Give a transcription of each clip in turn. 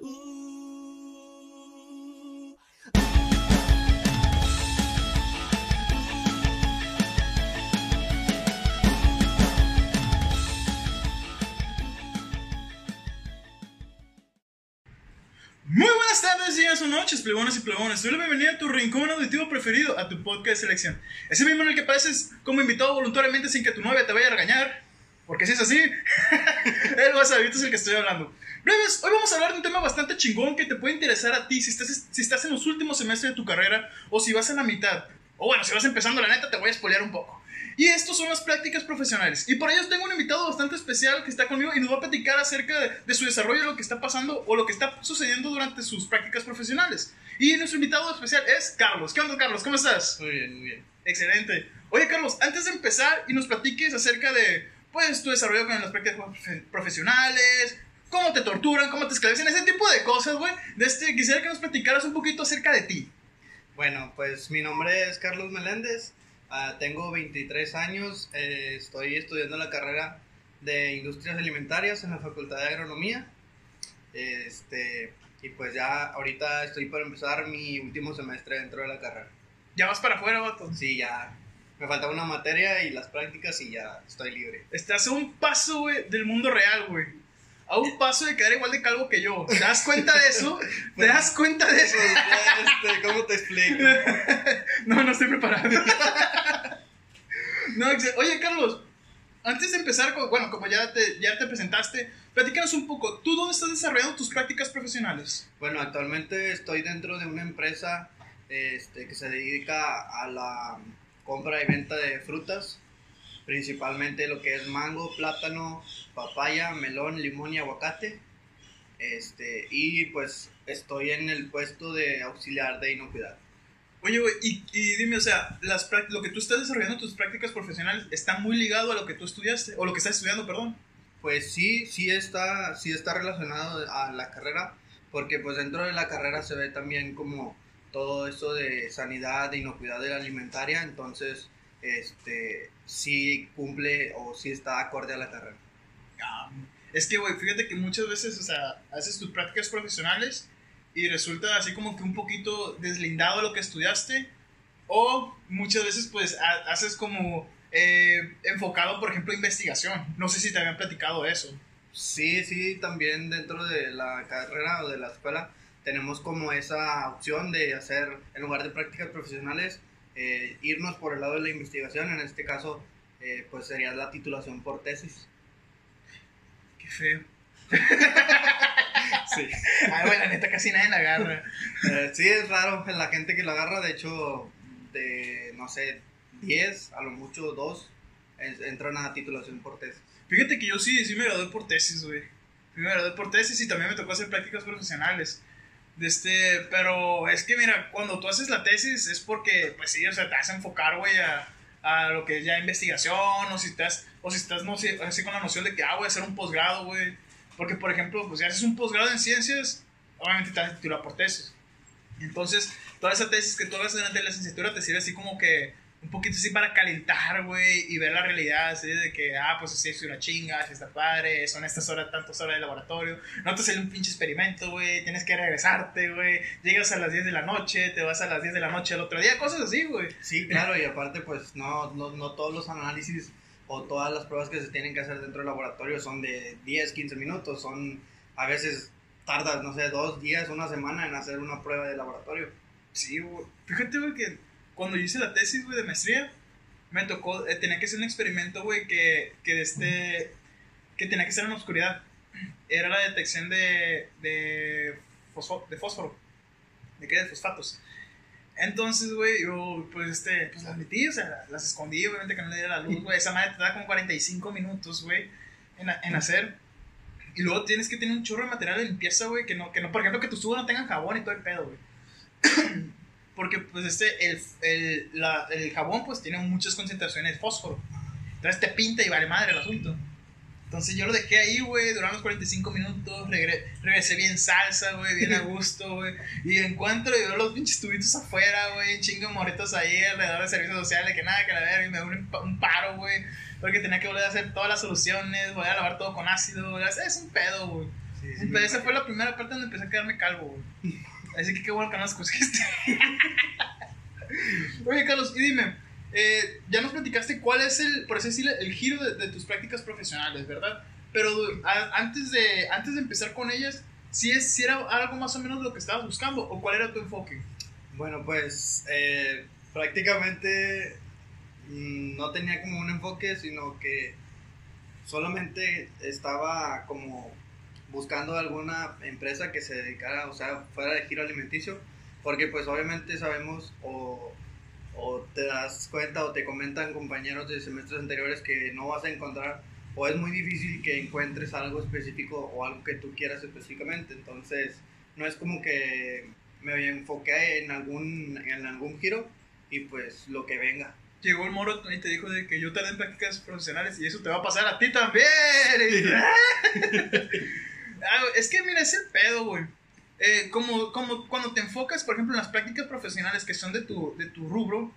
Muy buenas tardes, días o noches, plebones y plebones. Soy la bienvenida a tu rincón auditivo preferido, a tu podcast de selección. Ese mismo en el que apareces como invitado voluntariamente sin que tu novia te vaya a regañar. Porque si es así, el WhatsApp es el que estoy hablando. Breves, hoy vamos a hablar de un tema bastante chingón que te puede interesar a ti si estás, si estás en los últimos semestres de tu carrera o si vas en la mitad. O bueno, si vas empezando, la neta, te voy a spoilear un poco. Y estos son las prácticas profesionales. Y por ello tengo un invitado bastante especial que está conmigo y nos va a platicar acerca de, de su desarrollo, lo que está pasando o lo que está sucediendo durante sus prácticas profesionales. Y nuestro invitado especial es Carlos. ¿Qué onda, Carlos? ¿Cómo estás? Muy bien, muy bien. Excelente. Oye, Carlos, antes de empezar y nos platiques acerca de, pues, tu desarrollo con las prácticas profe- profesionales, cómo te torturan, cómo te esclavizan, ese tipo de cosas, güey. De este, quisiera que nos platicaras un poquito acerca de ti. Bueno, pues mi nombre es Carlos Meléndez, ah, tengo 23 años, eh, estoy estudiando la carrera de Industrias Alimentarias en la Facultad de Agronomía. Este, y pues ya ahorita estoy por empezar mi último semestre dentro de la carrera. Ya vas para afuera, vato. Sí, ya me falta una materia y las prácticas y ya estoy libre. Estás a un paso, güey, del mundo real, güey. A un paso de quedar igual de calvo que yo. ¿Te das cuenta de eso? ¿Te das cuenta de eso? Pues, este, ¿Cómo te explico? No, no estoy preparado. No, oye, Carlos, antes de empezar, con- bueno, como ya te, ya te presentaste, platícanos un poco. ¿Tú dónde estás desarrollando tus prácticas profesionales? Bueno, actualmente estoy dentro de una empresa este, que se dedica a la compra y venta de frutas, principalmente lo que es mango, plátano, papaya, melón, limón y aguacate. Este, y pues estoy en el puesto de auxiliar de inocuidad. Oye, güey, y, y dime, o sea, las lo que tú estás desarrollando tus prácticas profesionales está muy ligado a lo que tú estudiaste, o lo que estás estudiando, perdón. Pues sí, sí está, sí está relacionado a la carrera, porque pues dentro de la carrera se ve también como todo eso de sanidad, de inocuidad de la alimentaria, entonces este sí cumple o sí está acorde a la carrera. Ah, Es que, güey, fíjate que muchas veces, o sea, haces tus prácticas profesionales y resulta así como que un poquito deslindado de lo que estudiaste. O muchas veces, pues, ha- haces como eh, enfocado, por ejemplo, a investigación. No sé si te habían platicado eso. Sí, sí, también dentro de la carrera o de la escuela tenemos como esa opción de hacer, en lugar de prácticas profesionales, eh, irnos por el lado de la investigación, en este caso, eh, pues sería la titulación por tesis. Qué feo. Sí. Ay, güey, la neta casi nadie la agarra. Eh, sí, es raro la gente que lo agarra, de hecho, de, no sé, 10, a lo mucho 2, entran a titulación por tesis. Fíjate que yo sí, sí me gradué por tesis, güey. Sí me gradué por tesis y también me tocó hacer prácticas profesionales. De este, pero es que mira, cuando tú haces la tesis es porque, pues sí, o sea, te vas a enfocar, güey, a, a lo que es ya investigación, o si estás, o si estás, no sé, así con la noción de que, ah, voy a hacer un posgrado, güey. Porque, por ejemplo, pues si haces un posgrado en ciencias, obviamente te vas a titular por tesis. Entonces, toda esa tesis que tú hagas durante la licenciatura te sirve así como que un poquito así para calentar, güey, y ver la realidad, así de que, ah, pues sí, es una chinga, sí está padre, son estas horas, tantas horas de laboratorio, no te sale un pinche experimento, güey, tienes que regresarte, güey, llegas a las 10 de la noche, te vas a las 10 de la noche al otro día, cosas así, güey. Sí, claro, y aparte, pues no, no, no todos los análisis o todas las pruebas que se tienen que hacer dentro del laboratorio son de 10, 15 minutos, son a veces tardas, no sé, dos días, una semana en hacer una prueba de laboratorio. Sí, güey. Fíjate, güey, que cuando yo hice la tesis, güey, de maestría, me tocó, eh, tenía que hacer un experimento, güey, que, que de este, que tenía que ser en la oscuridad. Era la detección de, de, fosfo- de fósforo, de qué, de fosfatos. Entonces, güey, yo, pues, este, pues las metí, o sea, las escondí, obviamente que no le diera la luz, güey. Esa madre te da como 45 minutos, güey, en, en hacer. Y luego tienes que tener un chorro de material de limpieza, güey, que no, que no, por ejemplo, que tus tubos no tengan jabón y todo el pedo, güey. Porque, pues, este, el, el, la- el jabón, pues, tiene muchas concentraciones de fósforo. Entonces te pinta y vale madre el asunto. Entonces yo lo dejé ahí, güey, duraron los 45 minutos, regre- regresé bien salsa, güey, bien a gusto, güey. Y encuentro y veo los pinches tubitos afuera, güey, chingo de morritos ahí alrededor de servicios sociales, que nada, que la verga, y me un, un paro, güey. Porque tenía que volver a hacer todas las soluciones, voy a lavar todo con ácido, güey. Es un pedo, güey. Sí, sí, esa fue la primera parte donde empecé a quedarme calvo, güey. Así que qué bueno que no las escogiste. Oye, Carlos, y dime, eh, ya nos platicaste cuál es el, por así decirlo, el giro de, tus prácticas profesionales, ¿verdad? Pero antes, de, antes de empezar con ellas, ¿sí, es, si era algo más o menos lo que estabas buscando o cuál era tu enfoque? Bueno, pues eh, prácticamente mm, no tenía como un enfoque, sino que solamente estaba como buscando alguna empresa que se dedicara, o sea, fuera de giro alimenticio, porque pues obviamente sabemos o, o te das cuenta o te comentan compañeros de semestres anteriores que no vas a encontrar o es muy difícil que encuentres algo específico o algo que tú quieras específicamente, entonces no es como que me enfoqué en algún, en algún giro y pues lo que venga. Llegó el moro y te dijo de que yo tardé en prácticas profesionales y eso te va a pasar a ti también. Ah, es que mira, es el pedo, güey. Eh, como, como cuando te enfocas, por ejemplo, en las prácticas profesionales que son de tu, de tu rubro,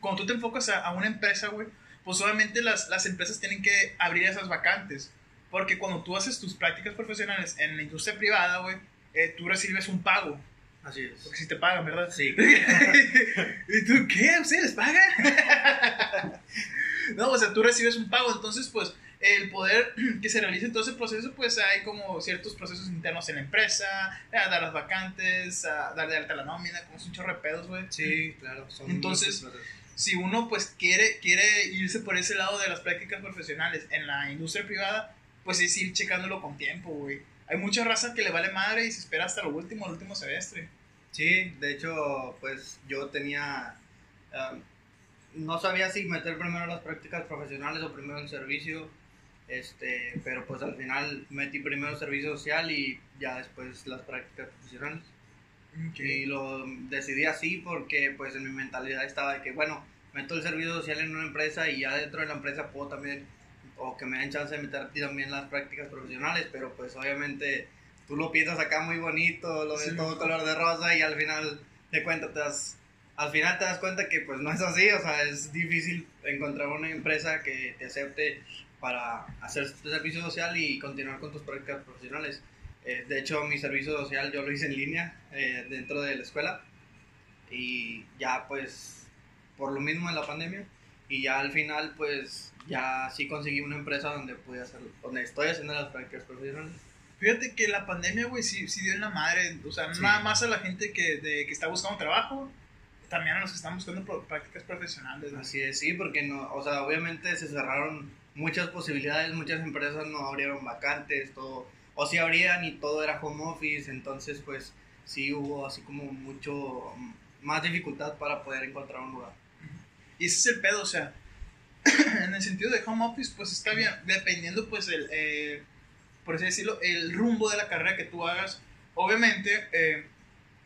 cuando tú te enfocas a, a una empresa, güey, pues obviamente las, las empresas tienen que abrir esas vacantes. Porque cuando tú haces tus prácticas profesionales en la industria privada, güey, eh, tú recibes un pago. Así es. Porque si te pagan, ¿verdad? Sí. ¿Y tú qué? ¿Ustedes les pagan? no, o sea, tú recibes un pago, entonces, pues, el poder que se realice todo ese proceso, pues hay como ciertos procesos internos en la empresa, a dar las vacantes, a dar de alta la nómina, como es un chorro de pedos, güey. Sí, claro. son Entonces. Si uno, pues, quiere, quiere irse por ese lado de las prácticas profesionales en la industria privada, pues es ir checándolo con tiempo, güey. Hay mucha raza que le vale madre y se espera hasta lo último, el último semestre. Sí, de hecho, pues yo tenía. um, no sabía si meter primero las prácticas profesionales o primero el servicio. Este, pero pues al final metí primero servicio social y ya después las prácticas profesionales. Y lo decidí así porque pues en mi mentalidad estaba de que, bueno, meto el servicio social en una empresa y ya dentro de la empresa puedo también, o que me den chance de meter también las prácticas profesionales, pero pues obviamente tú lo piensas acá muy bonito, lo ves Sí. todo color de rosa y al final de cuentas te das, al final te das cuenta que pues no es así, o sea, es difícil encontrar una empresa que te acepte para hacer tu servicio social y continuar con tus prácticas profesionales. Eh, de hecho, mi servicio social yo lo hice en línea eh, dentro de la escuela y ya pues por lo mismo de la pandemia y ya al final pues ya sí conseguí una empresa donde pude hacer, donde estoy haciendo las prácticas profesionales. Fíjate que la pandemia, güey, sí, sí dio en la madre. O sea, Sí. nada más a la gente que, de, que está buscando trabajo, también a los que están buscando prácticas profesionales. Así es, sí, porque no, o sea, obviamente se cerraron muchas posibilidades, muchas empresas no abrieron vacantes, todo, o si abrían y todo era home office, entonces pues sí hubo así como mucho mm, más dificultad para poder encontrar un lugar. Y ese es el pedo, o sea, en el sentido de home office, pues está bien, dependiendo, pues, el, eh, por así decirlo, el rumbo de la carrera que tú hagas. Obviamente, eh,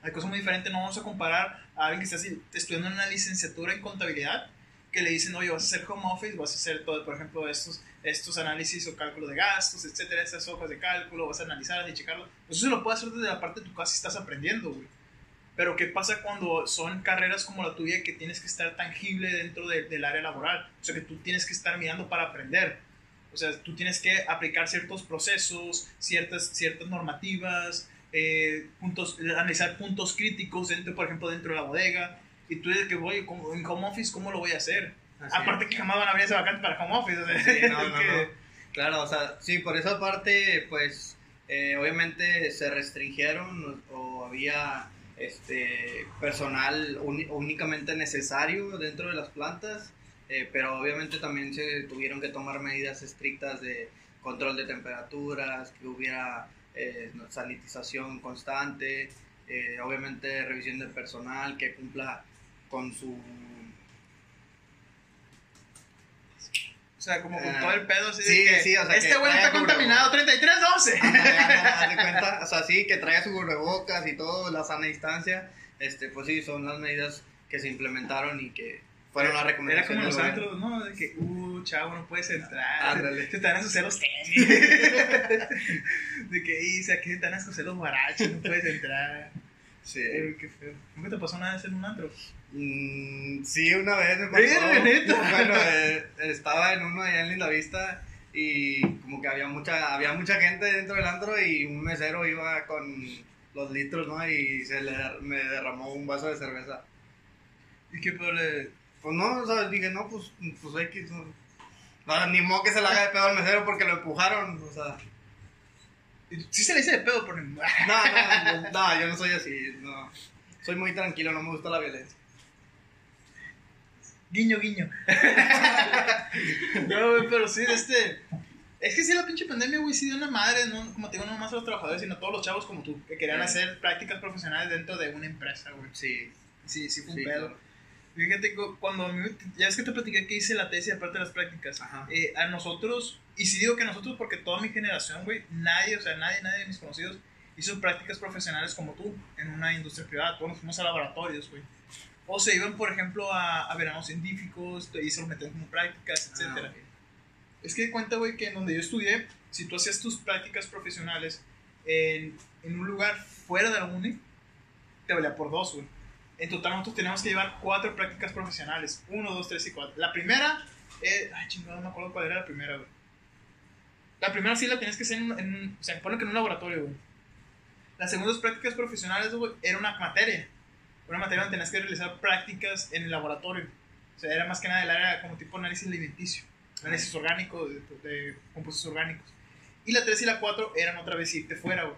hay cosas muy diferentes, no vamos a comparar a alguien que está estudiando una licenciatura en contabilidad, que le dicen, oye, vas a hacer home office, vas a hacer todo, por ejemplo, estos, estos análisis o cálculo de gastos, etcétera, estas hojas de cálculo, vas a analizarlas y checarlo. Pues eso lo puedes hacer desde la parte de tu casa si estás aprendiendo, güey. Pero ¿qué pasa cuando son carreras como la tuya que tienes que estar tangible dentro de- del área laboral? O sea, que tú tienes que estar mirando para aprender. O sea, tú tienes que aplicar ciertos procesos, ciertas, ciertas normativas, eh, puntos, analizar puntos críticos, dentro, por ejemplo, dentro de la bodega. Y tú dices que voy ¿cómo- en home office, ¿cómo lo voy a hacer? Así Aparte es. que jamás van a abrir esa vacante para home office. o sea, Sí, no, no, que- no. Claro, o sea, sí, por esa parte, pues, eh, obviamente se restringieron o, o había este personal únicamente necesario dentro de las plantas, eh, pero obviamente también se tuvieron que tomar medidas estrictas de control de temperaturas, que hubiera eh, sanitización constante, eh, obviamente revisión del personal que cumpla con su O sea, como con Ah, todo el pedo así sí, de que sí, o sea, este que güey está contaminado, 3312. Ándale, ándale, haz de cuenta, o sea, sí, que traiga su cubrebocas y todo, la sana distancia, este, pues sí, son las medidas que se implementaron y que fueron las Era recomendaciones. como los antros, ¿no? De que, uh, chavo, no puedes entrar. Ándale. Se te van a ensuciar los tenis. de que, y, aquí se te van a ensuciar los guarachos, no puedes entrar. Sí. Eh, qué feo. ¿Nunca te pasó nada de hacer un antro? Mm, sí, una vez me pasó. Bueno, eh, estaba en uno allá en Linda Vista y como que había mucha, había mucha gente dentro del antro y un mesero iba con los litros, ¿no? Y se le me derramó un vaso de cerveza. ¿Y qué pedo le.? Pues no, o sea, dije, no, pues, pues X. No, no, ni modo que se le haga de pedo al mesero porque lo empujaron, o sea. Sí se le dice de pedo, pero. No, no, no, no, yo no soy así, no. Soy muy tranquilo, no me gusta la violencia. Guiño, guiño. no, güey, pero sí, este. Es que sí, la pinche pandemia, güey, sí dio una madre, no, como te digo, no más a los trabajadores, sino a todos los chavos como tú, que querían Sí. hacer prácticas profesionales dentro de una empresa, güey. Sí, Sí, sí, fue un Sí, pedo. claro. Fíjate, cu- cuando ya es que te platiqué que hice la tesis aparte de las prácticas, Ajá. eh, a nosotros, y sí digo que a nosotros porque toda mi generación, güey, nadie, o sea, nadie, nadie de mis conocidos hizo prácticas profesionales como tú en una industria privada, todos nos fuimos a laboratorios, güey. O se iban, por ejemplo, a, a veranos científicos y se los metían como prácticas, etcétera. Ah. Es que de cuenta, güey, que en donde yo estudié, si tú hacías tus prácticas profesionales en, en un lugar fuera de la uni, te valía por dos, güey. En total nosotros teníamos que llevar cuatro prácticas profesionales. Uno, dos, tres y cuatro. La primera, eh, ay, chingado, no me acuerdo cuál era la primera, güey. La primera sí la tenías que hacer en, en o sea, pone que en un laboratorio, güey. Las segundas prácticas profesionales, güey, era una materia. Una materia donde tenías que realizar prácticas en el laboratorio. O sea, era más que nada el área como tipo análisis alimenticio, análisis orgánico, de, de compuestos orgánicos. Y la 3 y la 4 eran otra vez irte fuera, güey.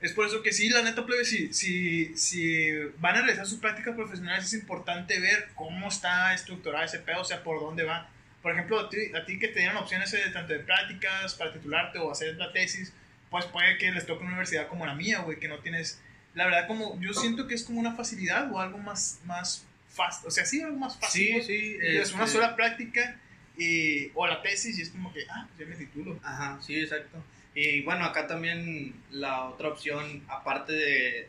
Es por eso que sí, la neta, plebe, si, si, si van a realizar sus prácticas profesionales, es importante ver cómo está estructurado ese pedo, o sea, por dónde va. Por ejemplo, a ti, a ti que te dieron opciones de, tanto de prácticas para titularte o hacer la tesis, pues puede que les toque una universidad como la mía, güey, que no tienes, la verdad, como yo siento que es como una facilidad o algo más, más fácil, o sea, sí, algo más fácil. Sí, güey. sí. Es una este, sola práctica y, o la tesis y es como que, ah, pues ya me titulo. Ajá, sí, exacto. Y bueno, acá también la otra opción, aparte de,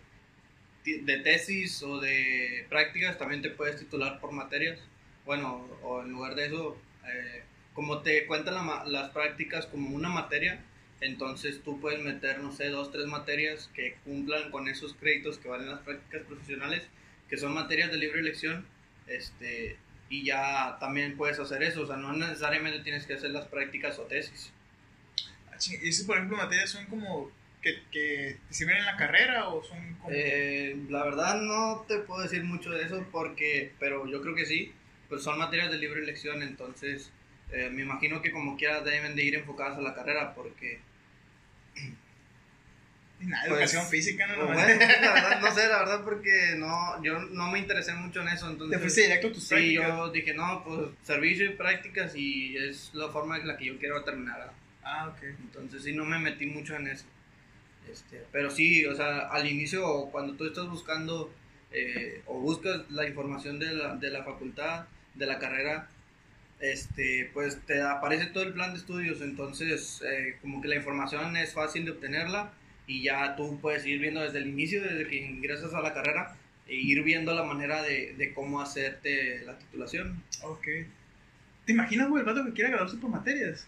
de tesis o de prácticas, también te puedes titular por materias. Bueno, o en lugar de eso, eh, como te cuentan la las prácticas como una materia, entonces tú puedes meter, no sé, dos, tres materias que cumplan con esos créditos que valen las prácticas profesionales, que son materias de libre elección, este, y ya también puedes hacer eso, o sea, no necesariamente tienes que hacer las prácticas o tesis. Ah, ¿Y si, por ejemplo, materias son como que, que te sirven en la carrera o son como... Eh, la verdad no te puedo decir mucho de eso porque, pero yo creo que sí, pues son materias de libre elección, entonces eh, me imagino que como quiera deben de ir enfocadas a la carrera porque... Nada, pues, educación física, ¿no? o Nomás. bueno, la verdad, no sé, la verdad porque no, yo no me interesé mucho en eso, entonces... Te fuiste directo a tus Sí, prácticas. yo dije, no, pues servicio y prácticas y es la forma en la que yo quiero terminar. Ah, ok. Entonces sí, no me metí mucho en eso. Este, pero sí, o sea, al inicio, cuando tú estás buscando eh, o buscas la información de la, de la facultad, de la carrera, este, pues te aparece todo el plan de estudios, entonces eh, como que la información es fácil de obtenerla y ya tú puedes ir viendo desde el inicio, desde que ingresas a la carrera, e ir viendo la manera de, de cómo hacerte la titulación. Ok. ¿Te imaginas, güey, el vato que quiere graduarse por materias?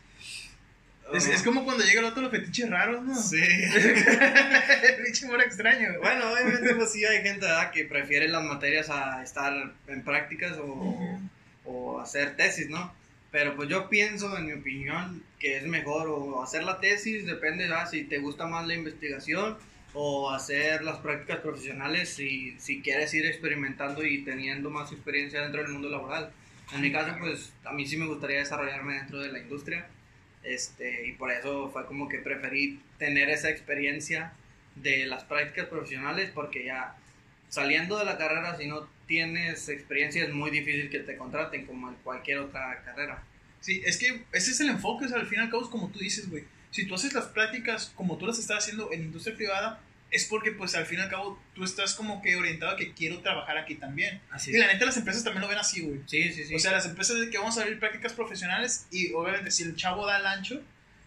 Es, es como cuando llega el otro los fetiches raros, ¿no? Sí. Pinche humor extraño. güey. Bueno, obviamente pues sí hay gente ¿verdad? que prefiere las materias a estar en prácticas o, Ujú. O hacer tesis, ¿no? Pero pues yo pienso, en mi opinión, que es mejor o hacer la tesis, depende ¿verdad? si te gusta más la investigación o hacer las prácticas profesionales si, si quieres ir experimentando y teniendo más experiencia dentro del mundo laboral. En mi caso, pues a mí sí me gustaría desarrollarme dentro de la industria este, y por eso fue como que preferí tener esa experiencia de las prácticas profesionales porque ya saliendo de la carrera si no tienes experiencia es muy difícil que te contraten como en cualquier otra carrera. Sí, es que ese es el enfoque, o sea, al fin y al cabo es como tú dices, güey. Si tú haces las prácticas como tú las estás haciendo en industria privada, es porque pues al fin y al cabo tú estás como que orientado a que quiero trabajar aquí también. Así Y la neta las empresas también lo ven así, güey. Sí, sí, sí. O sea, las empresas de que vamos a abrir prácticas profesionales y obviamente si el chavo da el ancho,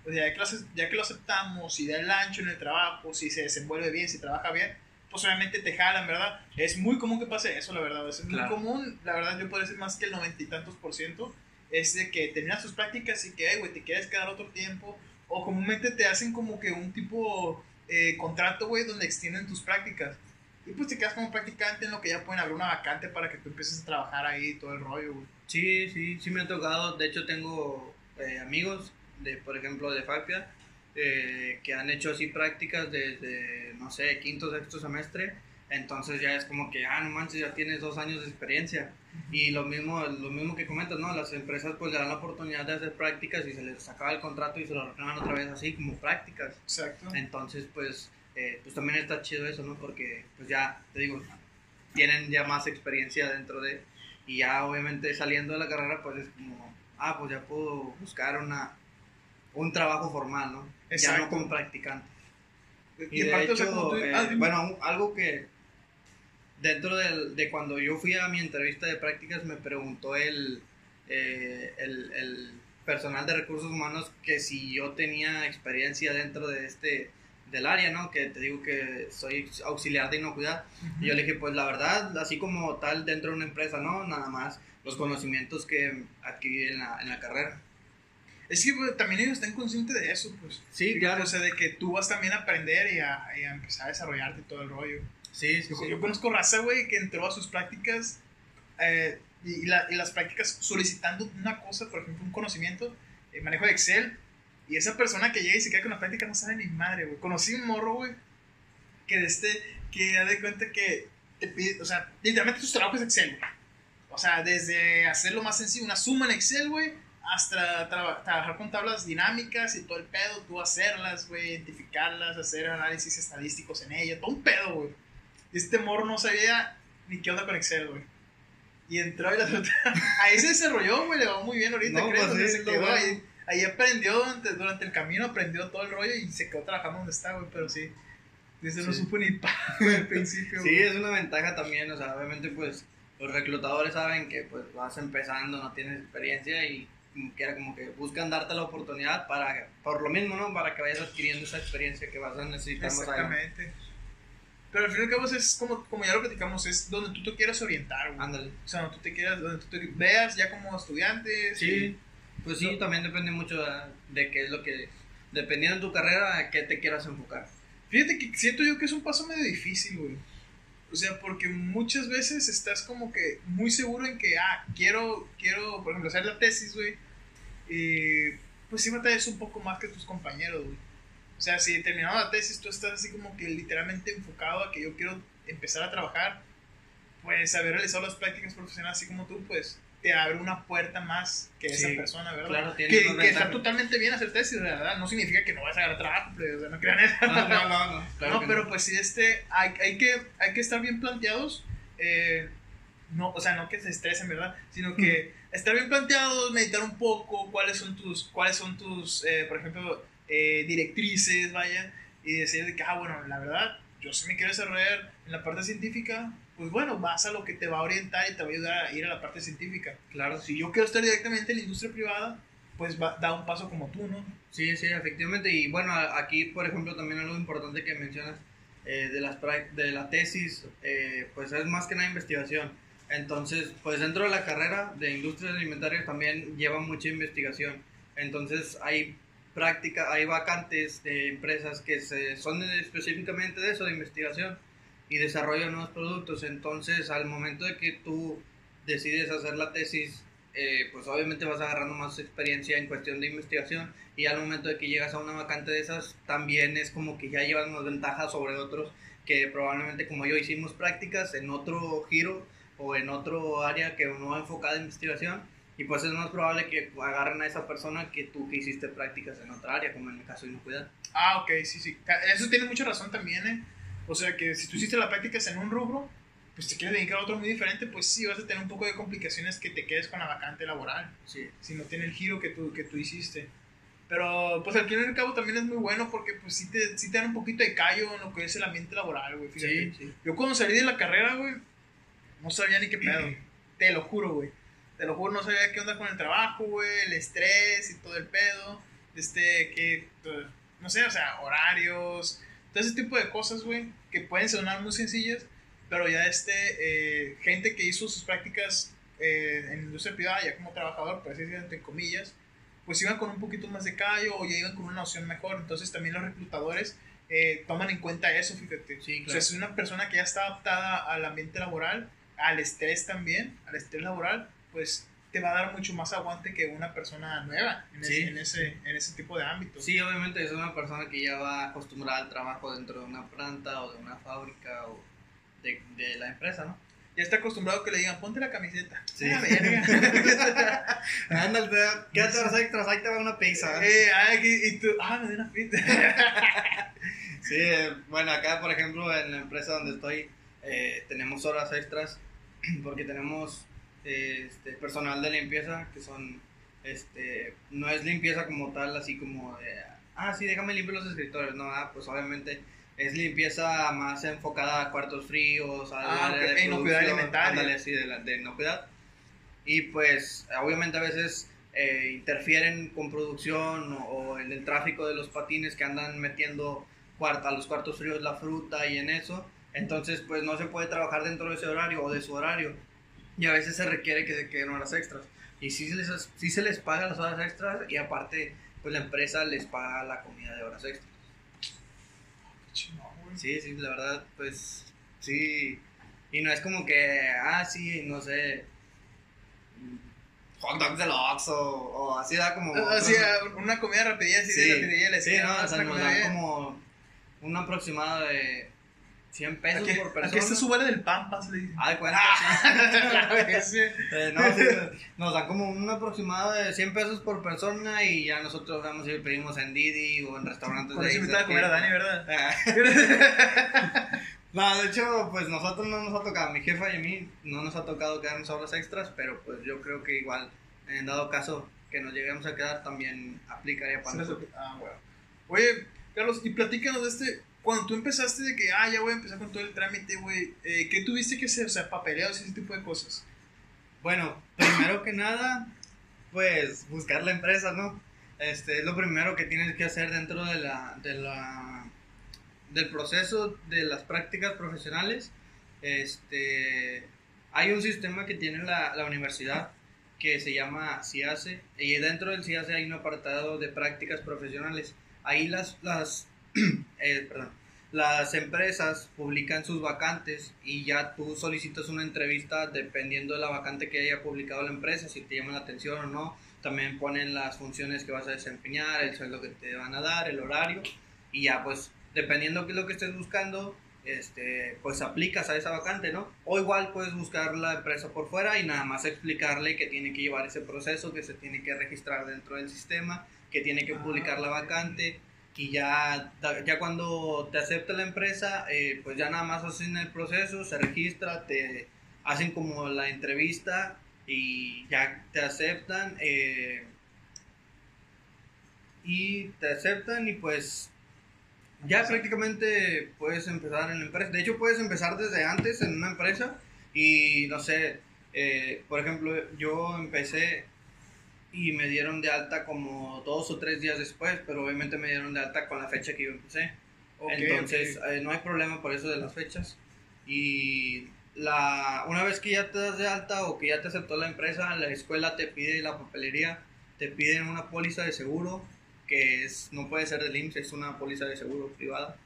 pues ya que lo, ya que lo aceptamos, si da el ancho en el trabajo, si se desenvuelve bien, si trabaja bien, pues obviamente te jalan, ¿verdad? Es muy común que pase eso, la verdad. Es muy Claro. común, la verdad, yo puedo decir más que el noventa y tantos por ciento, es de que terminas tus prácticas y que, "Ay, güey, te quieres quedar otro tiempo, o comúnmente te hacen como que un tipo eh, contrato, güey, donde extienden tus prácticas. Y pues te quedas como practicante en lo que ya pueden abrir una vacante para que tú empieces a trabajar ahí y todo el rollo, güey. Sí, sí, sí me ha tocado. De hecho, tengo eh, amigos de por ejemplo, de FACPIA, eh, que han hecho así prácticas desde, no sé, quinto, sexto semestre, entonces ya es como que, ah, no manches, ya tienes dos años de experiencia. Y lo mismo, lo mismo que comentas, ¿no? Las empresas pues le dan la oportunidad de hacer prácticas y se les acaba el contrato y se lo reclaman otra vez así como prácticas. Exacto. Entonces, pues, eh, pues también está chido eso, ¿no? Porque, pues ya, te digo, tienen ya más experiencia dentro de... Y ya obviamente saliendo de la carrera, pues es como, ah, pues ya puedo buscar una, un trabajo formal, ¿no? Ya no como practicante. Y, Y de hecho, tú- eh, ah, bueno, algo que dentro del- de cuando yo fui a mi entrevista de prácticas me preguntó el, eh, el, el personal de recursos humanos que si yo tenía experiencia dentro de este del área, ¿no? Que te digo que soy auxiliar de inocuidad. Y yo le dije, pues la verdad, así como tal dentro de una empresa, ¿no? Nada más los conocimientos que adquirí en la, en la carrera. Es que güey, también ellos están conscientes de eso, pues. Sí, claro. O sea, de que tú vas también a aprender y a, y a empezar a desarrollarte todo el rollo. Sí, sí, Yo, sí. yo conozco raza, güey, que entró a sus prácticas eh, y, la- y las prácticas solicitando una cosa, por ejemplo, un conocimiento, el manejo de Excel, y esa persona que llega y se queda con la práctica no sabe ni madre, güey. Conocí un morro, güey, que de este, que da de cuenta que te pide, o sea, literalmente tus trabajos es Excel, güey. O sea, desde hacer lo más sencillo, una suma en Excel, güey, hasta traba- trabajar con tablas dinámicas y todo el pedo, tú hacerlas, güey, identificarlas, hacer análisis estadísticos en ellas, todo un pedo, güey. Y este morro no sabía ni qué onda con Excel, güey. Y entró y la Ahí se desarrolló, güey, le va muy bien ahorita, No, creo. pues sí, se quedó bueno. ahí. Ahí aprendió durante, durante el camino, aprendió todo el rollo y se quedó trabajando donde está, güey, pero sí. Desde no Sí. supo ni pa al principio. Sí, güey. es una ventaja también, o sea, obviamente pues los reclutadores saben que pues vas empezando, no tienes experiencia y que, como que buscan darte la oportunidad para, por lo mismo, ¿no? Para que vayas adquiriendo esa experiencia que vas a necesitar más adelante. Exactamente. Pero al fin y al cabo es como, como ya lo platicamos, es donde tú te quieras orientar, güey. Ándale. O sea, donde tú te quieras, donde tú te veas ya como estudiante. Sí, pues sí, No. también depende mucho de, de qué es lo que, dependiendo de tu carrera, a qué te quieras enfocar. Fíjate que siento yo que es un paso medio difícil, güey. O sea, porque muchas veces estás como que muy seguro en que, ah, quiero, quiero, por ejemplo, hacer la tesis, güey. Y pues sí batallas un poco más que tus compañeros, güey. O sea, si terminado la tesis tú estás así como que literalmente enfocado a que yo quiero empezar a trabajar, pues haber realizado las prácticas profesionales así como tú, pues te abre una puerta más que esa Sí, persona, ¿verdad? claro, tiene que, que está totalmente bien hacer tesis, ¿verdad? No significa que no vas a agarrar trabajo, pero, o sea, no crean eso. No, no, no, no, claro no, que pero pues sí, este, hay, hay, que, hay que estar bien planteados. eh, no, o sea, no que se estresen, ¿verdad? Sino que estar bien planteados, meditar un poco, cuáles son tus, cuáles son tus, eh, por ejemplo, eh, directrices, vaya, y decir de que, ah, bueno, la verdad, yo sí me quiero desarrollar en la parte científica, pues bueno, vas a lo que te va a orientar y te va a ayudar a ir a la parte científica. Claro, Si yo quiero estar directamente en la industria privada, pues va, da un paso como tú, ¿no? Sí, sí, efectivamente. Y bueno, aquí, por ejemplo, también algo importante que mencionas eh, de, las, de la tesis, eh, pues es más que nada investigación. Entonces, pues dentro de la carrera de industrias alimentarias también lleva mucha investigación. Entonces, hay práctica, hay vacantes de empresas que se, son específicamente de eso, de investigación y desarrollo de nuevos productos. Entonces, al momento de que tú decides hacer la tesis, eh, pues obviamente vas agarrando más experiencia en cuestión de investigación y al momento de que llegas a una vacante de esas, también es como que ya llevas más ventajas sobre otros que probablemente como yo hicimos prácticas en otro giro o en otro área que no enfocada en investigación y pues es más probable que agarren a esa persona que tú que hiciste prácticas en otra área, como en el caso de inocuidad. Ah, ok, sí, sí. Eso tiene mucha razón también, ¿eh? O sea, que si tú hiciste la práctica en un rubro, pues te quieres dedicar a otro muy diferente, pues sí, vas a tener un poco de complicaciones que te quedes con la vacante laboral, Sí, si no tiene el giro que tú, que tú hiciste. Pero, pues al fin y al cabo también es muy bueno porque, pues sí te, sí te dan un poquito de callo en lo que es el ambiente laboral, güey, fíjate. sí, sí. Yo cuando salí de la carrera, güey, no sabía ni qué pedo. Te lo juro, güey. Te lo juro, no sabía qué onda con el trabajo, güey, el estrés y todo el pedo. Este, que, pues, no sé, o sea, horarios, todo ese tipo de cosas, güey, que pueden sonar muy sencillas, pero ya este, eh, gente que hizo sus prácticas eh, en industria privada, ya como trabajador, por así decirlo, entre comillas, pues iban con un poquito más de callo o ya iban con una noción mejor. Entonces también los reclutadores eh, toman en cuenta eso, fíjate. Sí, O claro. sea, es una persona que ya está adaptada al ambiente laboral, al estrés también, al estrés laboral, pues te va a dar mucho más aguante que una persona nueva en, Sí. ese, en, ese, en ese tipo de ámbito. Sí, obviamente es una persona que ya va acostumbrada al trabajo dentro de una planta o de una fábrica o de, de la empresa, ¿no? Ya está acostumbrado que le digan, ponte la camiseta. Sí. Ah, verga. Ándale, quédate horas extras, ahí te va una pizza. eh, ah, y, y tú, ah, me dio una pizza. Sí, eh, bueno, acá por ejemplo en la empresa donde estoy eh, tenemos horas extras porque tenemos eh, este, personal de limpieza que son, este, no es limpieza como tal, así como de, ah, sí, déjame limpiar los escritorios, no, ah, pues obviamente es limpieza más enfocada a cuartos fríos, a Ah, área de inocuidad alimentaria. ándale, sí, de, la, de inocuidad. Y pues obviamente a veces eh, interfieren con producción o, o en el tráfico de los patines que andan metiendo cuart- a los cuartos fríos la fruta y en eso. Entonces pues no se puede trabajar dentro de ese horario o de su horario. Y a veces se requiere que se queden horas extras. Y sí se les, sí se les paga las horas extras y aparte pues la empresa les paga la comida de horas extras. Sí, sí, la verdad, pues sí. Y no es como que, ah, sí, no sé, hot dogs del Oxxo o así da como... Ah, una comida rapidilla así sí, de la tiendilla de la sí, no, o sea, nos dan como un aproximado de 100 pesos Aquí, por persona. aquí está su vale del Pampas, le dicen. Ah, de cuenta, sí. Eh, no, sí, nos dan como un aproximado de 100 pesos por persona y ya nosotros vamos y pedimos en Didi o en restaurantes Por de eso a comer a. Dani, ¿verdad? Ah. No, de hecho, pues nosotros no nos ha tocado, mi jefa y a mí no nos ha tocado quedarnos horas extras, pero pues yo creo que igual, en dado caso que nos lleguemos a quedar, también aplicaría para Sí, nosotros. Ah, bueno. Oye, Carlos, y platícanos de este. Cuando tú empezaste de que, ah, ya voy a empezar con todo el trámite, güey, eh, ¿qué tuviste que hacer? O sea, papeleados y ese tipo de cosas. Bueno, primero que nada, pues buscar la empresa, ¿no? Este es lo primero que tienes que hacer dentro de la, de la del proceso de las prácticas profesionales. Este hay un sistema que tiene la, la universidad que se llama CIACE y dentro del CIACE hay un apartado de prácticas profesionales. Ahí las las eh, perdón, las empresas publican sus vacantes y ya tú solicitas una entrevista dependiendo de la vacante que haya publicado la empresa, si te llama la atención o no. También ponen las funciones que vas a desempeñar, el sueldo que te van a dar, el horario y ya pues dependiendo qué lo que estés buscando, este, pues aplicas a esa vacante, ¿no? O igual puedes buscar la empresa por fuera y nada más explicarle que tiene que llevar ese proceso, que se tiene que registrar dentro del sistema, que tiene que publicar la vacante y ya, ya cuando te acepta la empresa, eh, pues ya nada más hacen el proceso, se registra, te hacen como la entrevista y ya te aceptan eh, y te aceptan y pues ya prácticamente puedes empezar en la empresa. De hecho, puedes empezar desde antes en una empresa y no sé, eh, por ejemplo, yo empecé y me dieron de alta como dos o tres días después, pero obviamente me dieron de alta con la fecha que yo empecé. Ok, Entonces, eh, no hay problema por eso de las fechas. Y la, una vez que ya te das de alta o que ya te aceptó la empresa, la escuela te pide la papelería, te piden una póliza de seguro, que es, no puede ser del IMSS, es una póliza de seguro privada.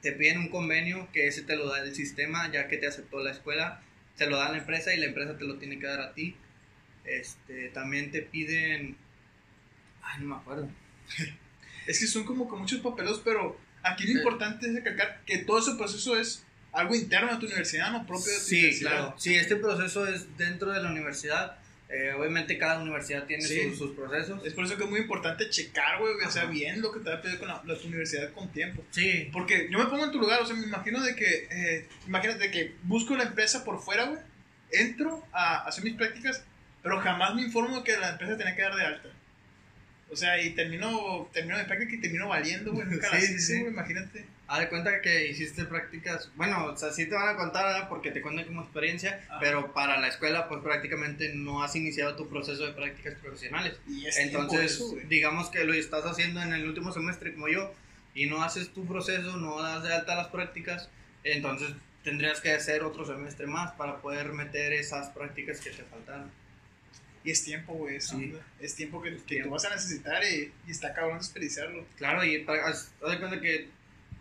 Te piden un convenio, que ese te lo da el sistema, ya que te aceptó la escuela, te lo da la empresa y la empresa te lo tiene que dar a ti. Este, también te piden... Ay, no me acuerdo. Es que son como con muchos papelos, pero aquí lo Sí. importante es recalcar que todo ese proceso es algo interno de tu universidad, no propio de tu Sí, universidad. claro. Sí, este proceso es dentro de la universidad. Eh, obviamente cada universidad tiene Sí. sus, sus procesos. Es por eso que es muy importante checar, güey, o sea, bien lo que te va a pedir con la, la- tu universidad con tiempo. Sí, Porque yo me pongo en tu lugar, o sea, me imagino de que, eh, imagínate que busco la empresa por fuera, güey, entro a hacer mis prácticas, pero jamás me informo que la empresa tenía que dar de alta. O sea, y termino, termino mi práctica y termino valiendo, güey, nunca Sí, las sí, hice, sí. imagínate. haz de cuenta que hiciste prácticas. Bueno, o sea, sí te van a contar ¿verdad? porque te cuentan como experiencia, Ajá. pero para la escuela, pues prácticamente no has iniciado tu proceso de prácticas profesionales. Y es Entonces, eso, digamos que lo estás haciendo en el último semestre como yo y no haces tu proceso, no das de alta las prácticas, entonces tendrías que hacer otro semestre más para poder meter esas prácticas que te faltaron. Y es tiempo, güey, esa Sí. Es tiempo que, que tú vas a necesitar y, y está cabrón desperdiciarlo. Claro, y haz de cuenta que,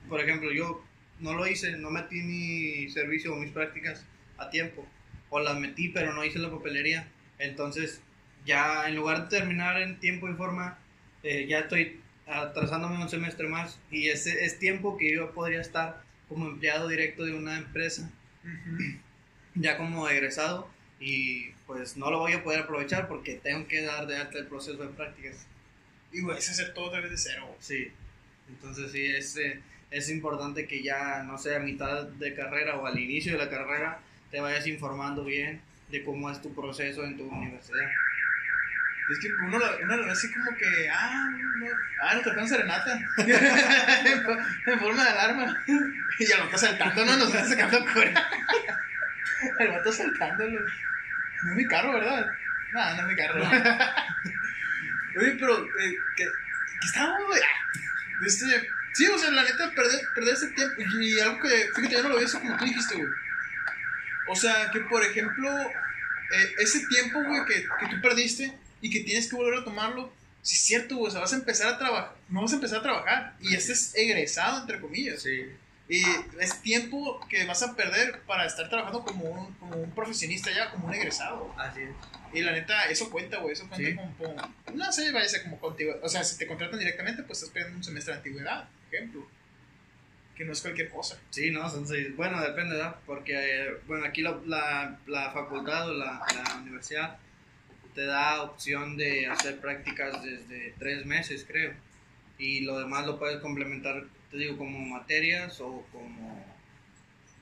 por ejemplo, yo no lo hice, no metí mi servicio o mis prácticas a tiempo, o las metí pero no hice la papelería, Entonces, ya en lugar de terminar en tiempo y forma, eh, ya estoy atrasándome un semestre más y ese es tiempo que yo podría estar como empleado directo de una empresa, ya como egresado y pues no lo voy a poder aprovechar porque tengo que dar de alta el proceso de prácticas. Y güey, es hacer todo otra vez de cero. Sí, entonces sí, es, eh, es importante que ya, no sé, a mitad de carrera o al inicio de la carrera te vayas informando bien de cómo es tu proceso en tu universidad. Es que uno lo, uno lo ve así como que, ah, no, ah, nos tocaron serenata. en forma de alarma. Y el vato saltando, no nos está sacando cura. el vato saltándolo. No es mi carro, ¿verdad? No, no es mi carro. Oye, pero, eh, que, que estábamos, güey. Este, sí, o sea, la neta, perder, perder ese tiempo. Y algo que, fíjate, yo no lo vi eso como tú dijiste, güey. O sea, que por ejemplo, eh, ese tiempo, güey, que, que tú perdiste y que tienes que volver a tomarlo, si es cierto, güey, o sea, vas a empezar a trabajar, no vas a empezar a trabajar y este es egresado, entre comillas. Sí. Y es tiempo que vas a perder para estar trabajando como un, como un profesionista ya, como un egresado. Así es. Y la neta, eso cuenta, güey, eso cuenta Sí. como, como- no sé, vaya a ser como contigo. O sea, si te contratan directamente, pues estás perdiendo un semestre de antigüedad, por ejemplo. Que no es cualquier cosa. Sí, no, son seis. Bueno, depende, ¿verdad? Porque, eh, bueno, aquí la, la, la facultad o la, la universidad te da opción de hacer prácticas desde tres meses, creo. Y lo demás lo puedes complementar, te digo, como materias o como...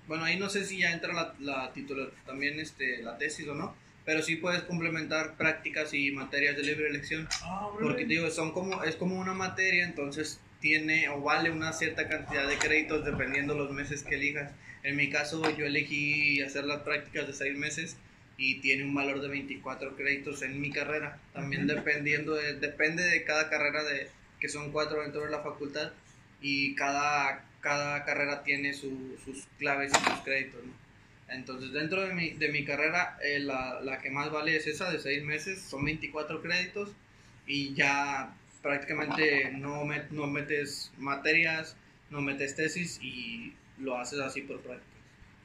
Bueno, ahí no sé si ya entra la, la titular, también este, la tesis o no, pero sí puedes complementar prácticas y materias de libre elección. Ah, Porque te digo, son como, es como una materia, entonces tiene o vale una cierta cantidad de créditos dependiendo los meses que elijas. En mi caso, yo elegí hacer las prácticas de seis meses y tiene un valor de 24 créditos en mi carrera. También dependiendo, de- depende de cada carrera, de que son cuatro dentro de la facultad y cada, cada carrera tiene su- sus claves y sus créditos. ¿no? Entonces, dentro de mi, de mi carrera, eh, la, la que más vale es esa de seis meses, son 24 créditos y ya prácticamente no, met- no metes materias, no metes tesis y lo haces así por prácticas.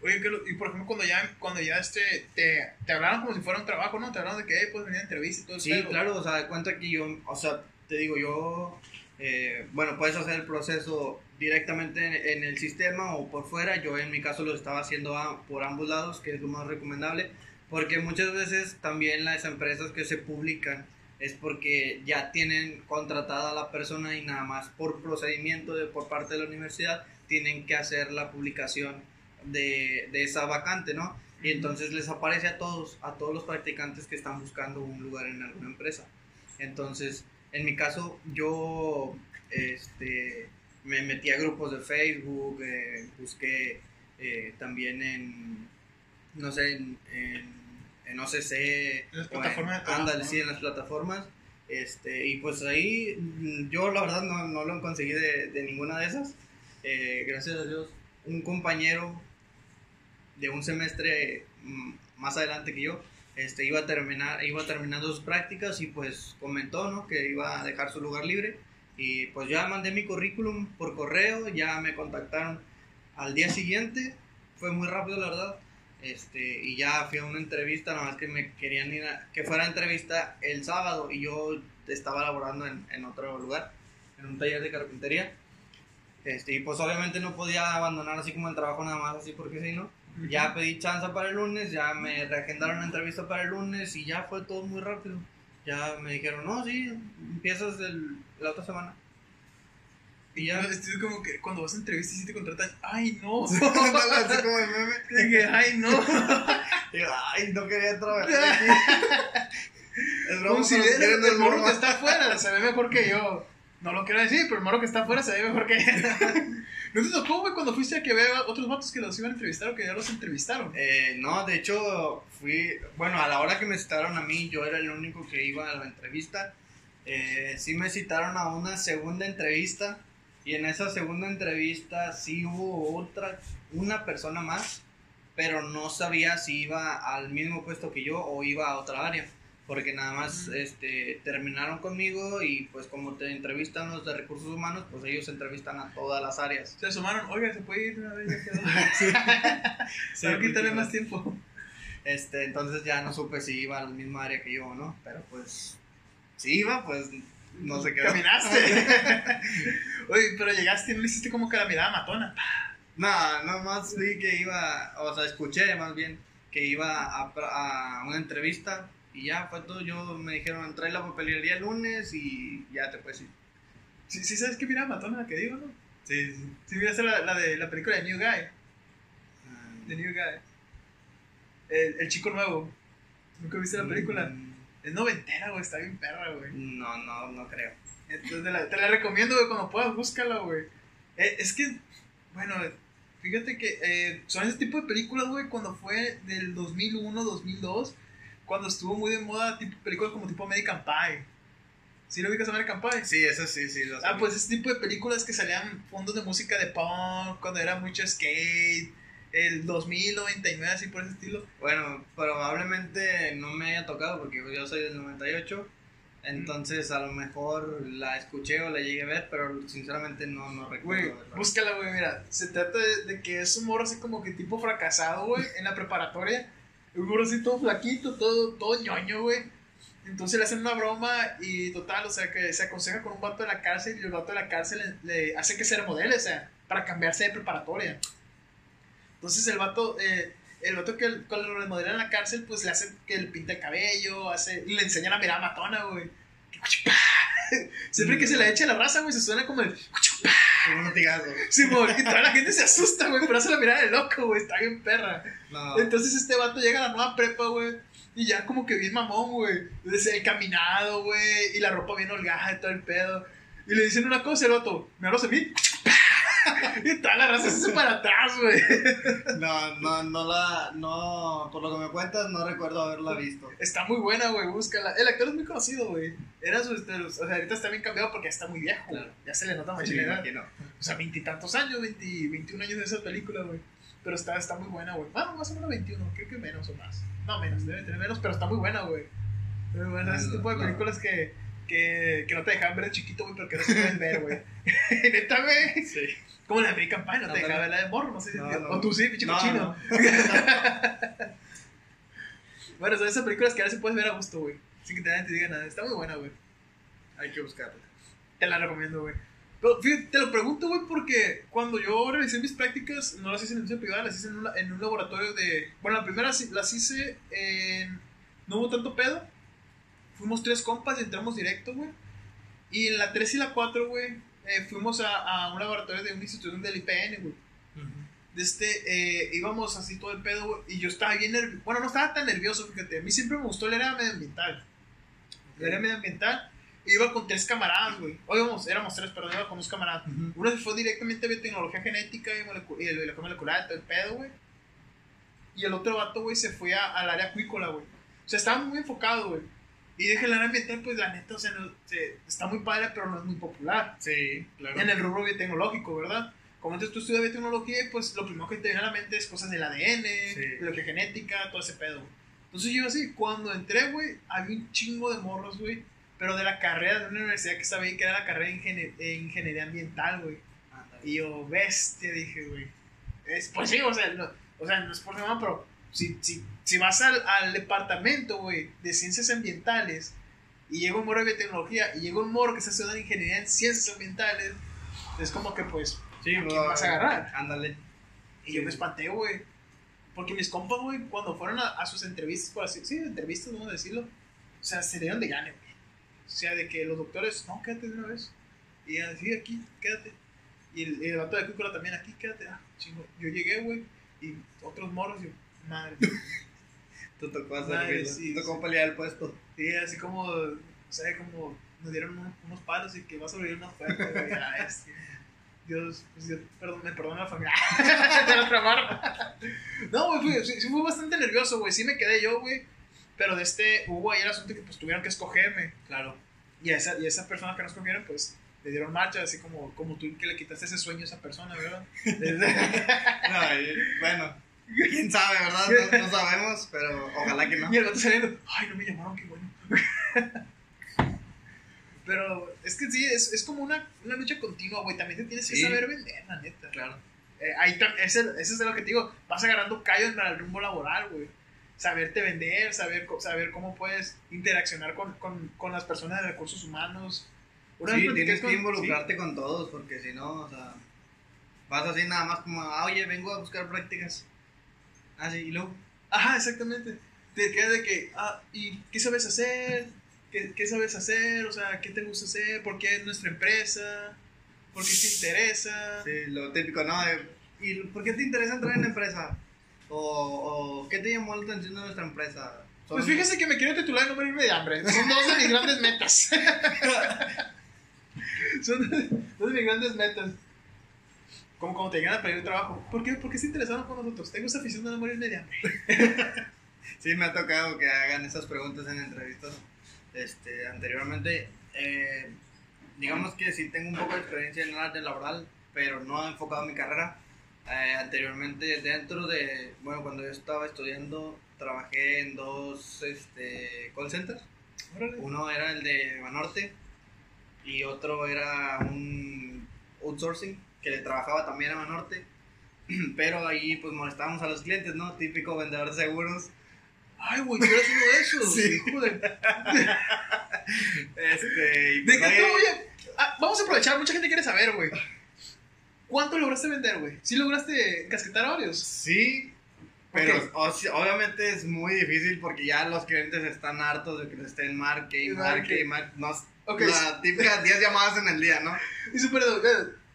Oye, que lo- y por ejemplo, cuando ya, cuando ya este, te, te hablaron como si fuera un trabajo, ¿no? Te hablaron de que hey, puedes venir a entrevista y todo Sí, eso. claro, o sea, de cuenta que yo, o sea, te digo, yo, eh, bueno, puedes hacer el proceso directamente en, en el sistema o por fuera. Yo en mi caso lo estaba haciendo a- por ambos lados, que es lo más recomendable, porque muchas veces también las empresas que se publican es porque ya tienen contratada a la persona y nada más por procedimiento de, por parte de la universidad tienen que hacer la publicación de, de esa vacante, ¿no? Y entonces les aparece a todos, a todos los practicantes que están buscando un lugar en alguna empresa. Entonces, en mi caso, yo este, me metí a grupos de Facebook, eh, busqué eh, también en, no sé, en, en, en OCC, En las plataformas de trabajo, ándale, ¿no? sí, en las plataformas. Este, y pues ahí mm, yo la verdad no, no lo conseguí de, de ninguna de esas. Eh, gracias a Dios, un compañero de un semestre mm, más adelante que yo, este, iba a terminar, iba terminando sus prácticas y pues comentó, ¿no? Que iba a dejar su lugar libre y pues ya mandé mi currículum por correo, ya me contactaron al día siguiente, fue muy rápido la verdad, este, y ya fui a una entrevista, nada más que me querían ir a, que fuera entrevista el sábado y yo estaba laborando en, en otro lugar, en un taller de carpintería. Este, y pues obviamente no podía abandonar así como el trabajo nada más así porque si no. Ya pedí chance para el lunes, ya me reagendaron la entrevista para el lunes y ya fue todo muy rápido. Ya me dijeron, no, sí, empiezas el, la otra semana. Y ya. Es como que cuando vas a entrevistas y te contratan, ¡ay, no! Así como el meme. Dije, ¡ay, no! Digo, ay, no quería trabajar aquí. Es broma, si el, el es morro que está afuera se ve mejor que yo. No lo quiero decir, pero el morro que está afuera se ve mejor que ¿No te tocó, cuando fuiste a que vea otros vatos que los iban a entrevistar o que ya los entrevistaron? Eh, no, de hecho, fui. Bueno, a la hora que me citaron a mí, yo era el único que iba a la entrevista. Eh, sí me citaron a una segunda entrevista. Y en esa segunda entrevista sí hubo otra, una persona más. Pero no sabía si iba al mismo puesto que yo o iba a otra área. Porque nada más este, terminaron conmigo y pues como te entrevistan los de recursos humanos, pues ellos entrevistan a todas las áreas. Se asomaron, oiga, ¿se puede ir una vez? Quedó. Sí, Para quitarle más tiempo. Este, entonces ya no supe si iba al mismo área que yo o no, pero pues si iba, pues no sé qué. Caminaste. Oye, pero llegaste y no le hiciste como que la mirada matona. No, nomás vi que iba, o sea, escuché más bien que iba a, a una entrevista y ya fue todo. Yo me dijeron, trae la papelería el lunes y ya te puedes ir. Sí, sí sabes qué mirada matona la que digo, ¿no? Sí, sí. Sí, miraste la, la de la película de New Guy. Ah, The New Guy. El, el chico nuevo. ¿Nunca viste la película? mm, Es noventera, güey. Está bien perra, güey. No, no, no creo. Entonces te la, te la recomiendo, güey. Cuando puedas, búscala, güey. Eh, es que, bueno, fíjate que eh, son ese tipo de películas, güey. Cuando fue del 2001, 2002. Cuando estuvo muy de moda tipo, películas como tipo American Pie. ¿Sí lo ubicas American Pie? Sí, eso sí, sí. Lo Ah, sabía. pues ese tipo de películas que salían fondos de música de punk, cuando era mucho skate, el 2000, 99, así por ese estilo. Bueno, probablemente no me haya tocado porque yo soy del 98. Entonces a lo mejor la escuché o la llegué a ver, pero sinceramente no, no Güey, recuerdo. verla. búscala, güey, mira. Se trata de, de que es un morro así como que tipo fracasado, güey, en la preparatoria. Un morro así todo flaquito, todo, todo ñoño, güey. Entonces le hacen una broma y total, o sea, que se aconseja con un vato de la cárcel y el vato de la cárcel le, le hace que se remodele, o sea, para cambiarse de preparatoria. Entonces el vato, eh, el vato que cuando lo remodela en la cárcel, pues le hace que le pinta el cabello, hace, le enseña la mirada matona, güey. Siempre que se la echa la raza, güey, se suena como el... Como un latigazo. Sí, güey, y toda la gente se asusta, güey, pero hace la mirada de loco, güey, está bien perra. No. Entonces este vato llega a la nueva prepa, güey, y ya como que bien mamón, güey. Desde el caminado, güey, y la ropa bien holgada y todo el pedo. Y le dicen una cosa, el vato, ¿me hablas a mí? y toda la raza se hace para atrás, güey. No, no, no la, no, por lo que me cuentas, no recuerdo haberla visto. Está muy buena, güey, búscala. El actor es muy conocido, güey. Era su, este, o sea, ahorita está bien cambiado porque ya está muy viejo. Claro. Ya se le nota más Sí, imagino. O sea, veintitantos años, 20, 21 años de esa película, güey. Pero está, está muy buena, güey. Bueno, más o menos 21, creo que menos o más. No, menos, debe tener menos, pero está muy buena, güey. Muy buena. Ese No, tipo de no. películas que, que, que no te dejaban ver de chiquito, güey, pero que no se pueden ver, güey. Neta, güey. Sí. Como la American Pie, no te Ándale. dejaba ver la de morro, no sé si. No, o no. tú sí, pinche No, cochino. no. Bueno, son esas películas que ahora sí puedes ver a gusto, güey. Sin que nadie te diga nada. Está muy buena, güey. Hay que buscarla. Te la recomiendo, güey. Pero fíjate, te lo pregunto, güey, porque cuando yo realicé mis prácticas, no las hice en el instituto privada, las hice en un, en un laboratorio de. Bueno, la primera las hice en. No hubo tanto pedo. Fuimos tres compas y entramos directo, güey. Y en la 3 y la 4, güey, eh, fuimos a, a un laboratorio de una institución del IPN, güey. De este, eh, íbamos así todo el pedo, güey. Y yo estaba bien nervioso. Bueno, no estaba tan nervioso, fíjate. A mí siempre me gustó el área medioambiental. El área medioambiental. Iba con tres camaradas, güey. O íbamos, éramos tres, pero iba con dos camaradas. Uno se fue directamente a biotecnología genética y, molecu- y biología molecular, todo el pedo, güey. Y el otro vato, güey, se fue al área acuícola, güey. O sea, estaba muy enfocado, güey. Y área ambiental, pues la neta, o sea, no- se- está muy padre, pero no es muy popular. Sí, claro. En el rubro biotecnológico, ¿verdad? Como entonces tú estudias biotecnología, pues lo primero que te viene a la mente es cosas del ADN, Sí. biología genética, todo ese pedo. Entonces yo así, cuando entré, güey, había un chingo de morros, güey, pero de la carrera de una universidad que ahí, que era la carrera de ingenie- eh, ingeniería ambiental, güey. Y yo, bestia, dije, güey. Es, pues sí, o sea, no, o sea, no es por nada, pero si, si, si vas al, al departamento, güey, de ciencias ambientales, y llega un morro de biotecnología, y llega un morro que está estudiando ingeniería en ciencias ambientales, es como que, pues, Sí, ¿a quién vas a agarrar? Ándale. Y yo me espanté, güey. Porque mis compas, güey, cuando fueron a, a sus entrevistas, por así, sí, entrevistas, vamos a decirlo, o sea, se dieron de gane, güey. O sea, de que los doctores, no, quédate de una vez. Y así, aquí, quédate. Y el, el vato de Cúcula también, aquí, quédate. Ah, chingo. Yo llegué, güey, y otros morros, yo, madre. Te tocó hacer sí, tocó sí. pelear el puesto. Sí, así como, o sea, como nos dieron unos, unos palos y que va a sobrevivir una oferta, güey. Es que Dios, pues, Dios perdón, me perdona la familia. Te la tramaron. No, güey, fui, sí, sí fui bastante nervioso, güey. Sí me quedé yo, güey. Pero de este, hubo ahí el asunto que pues tuvieron que escogerme. Claro. Y a esa, y a esa persona que nos escogieron, pues le dieron marcha, así como, como tú que le quitaste ese sueño a esa persona, ¿verdad? No, bueno, quién sabe, ¿verdad? No, no sabemos, pero ojalá que no. Y el vato saliendo, ay, no me llamaron, qué bueno. Pero es que sí, es, es como una, una lucha continua, güey. También te tienes que Sí. saber vender, la neta. Clalo. Eh, ahí ese, ese es de lo que te digo. Vas agarrando callos para el rumbo laboral, güey. Saberte vender, saber, saber cómo puedes interaccionar con, con, con las personas de recursos humanos. Una Sí, tienes que con- involucrarte con todos, porque si no, o sea, vas así nada más como, ah, oye, vengo a buscar prácticas. Ah, sí, y luego. Ajá, exactamente. Te quedas de que, ah, ¿y qué sabes hacer? ¿Qué, ¿Qué sabes hacer? O sea, ¿qué te gusta hacer? ¿Por qué es nuestra empresa? ¿Por qué te interesa? sí, lo típico, ¿no? ¿Y por qué te interesa entrar en la empresa? O, o ¿qué te llamó la atención de nuestra empresa? Pues fíjese que me quiero titular y no morirme de hambre. Son dos de mis grandes metas. Son dos de mis grandes metas. Como cuando te llegan a pedir trabajo. ¿Por qué? Porque se interesaron con nosotros. Tengo esa afición de no morirme de hambre. Sí, me ha tocado que hagan esas preguntas en entrevistas este, anteriormente. eh, digamos que sí tengo un poco de experiencia en el área laboral, pero no he enfocado mi carrera. Eh, anteriormente, dentro de, bueno, cuando yo estaba estudiando, trabajé en dos este, call centers. Órale. Uno era el de Banorte y otro era un outsourcing que le trabajaba también a Banorte. Pero ahí pues molestábamos a los clientes, ¿no? Típico vendedor de seguros. Ay, güey, tú eres uno de esos. Sí. hijo de- Este, y ¿De pues, qué voy a.? Ah, vamos a aprovechar, mucha gente quiere saber, güey. ¿Cuánto lograste vender, güey? ¿Sí lograste casquetar audios? Sí, pero Ok. o obviamente es muy difícil porque ya los clientes están hartos de que les estén marque y Marque. y marque. No, Ok. La típica 10 llamadas en el día, ¿no? Y super.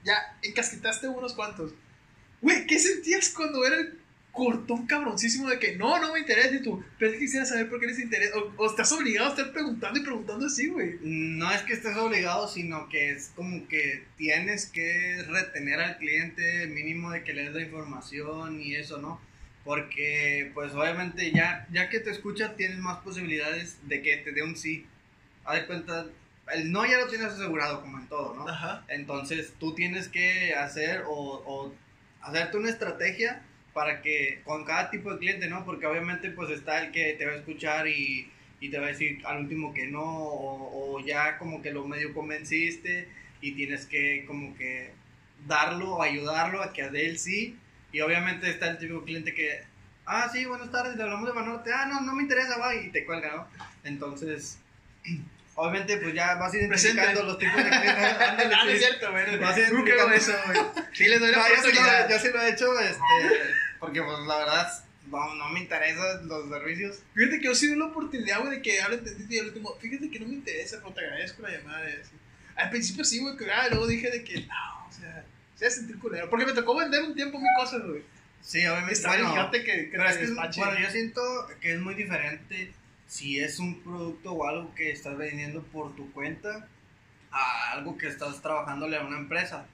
Ya encasquetaste unos cuantos. Güey, ¿qué sentías cuando era el cortón cabroncísimo de que no, no me interesa? Y tú, pero es que quisiera saber por qué les interesa. O, o estás obligado a estar preguntando y preguntando así, güey. No es que estés obligado, sino que es como que tienes que retener al cliente mínimo de que le des la información y eso, ¿no? Porque, pues obviamente ya, ya que te escucha, tienes más posibilidades de que te dé un sí. Haz de cuenta, el no ya lo tienes asegurado, como en todo, ¿no? Ajá. Entonces tú tienes que hacer o, o hacerte una estrategia para que con cada tipo de cliente, ¿no? Porque obviamente pues está el que te va a escuchar y, y te va a decir al último que no o, o ya como que lo medio convenciste y tienes que como que darlo o ayudarlo a que dé el sí y obviamente está el típico cliente que ah sí buenas tardes le hablamos de Banorte ah no no me interesa va y te cuelga no entonces obviamente pues ya vas identificando los tipos de clientes Ándale, Ah, no es sí. cierto, güey. Vas identificando- eso, güey. Sí, les doy la No, yo, sí lo, oportunidad. yo sí lo he hecho, este, porque pues la verdad no, no me interesan los servicios. Fíjate que yo sí doy la oportunidad, güey, de que hable tantito y al último, fíjate que no me interesa, pero te agradezco la llamada. así. Al principio sí, güey, que ah, luego dije de que no, o sea, se va a sentir culero. Porque me tocó vender un tiempo mi cosas, güey. Sí, obviamente. Está Bueno, que, que pero es que, bueno, yo siento que es muy diferente si es un producto o algo que estás vendiendo por tu cuenta a algo que estás trabajándole a una empresa.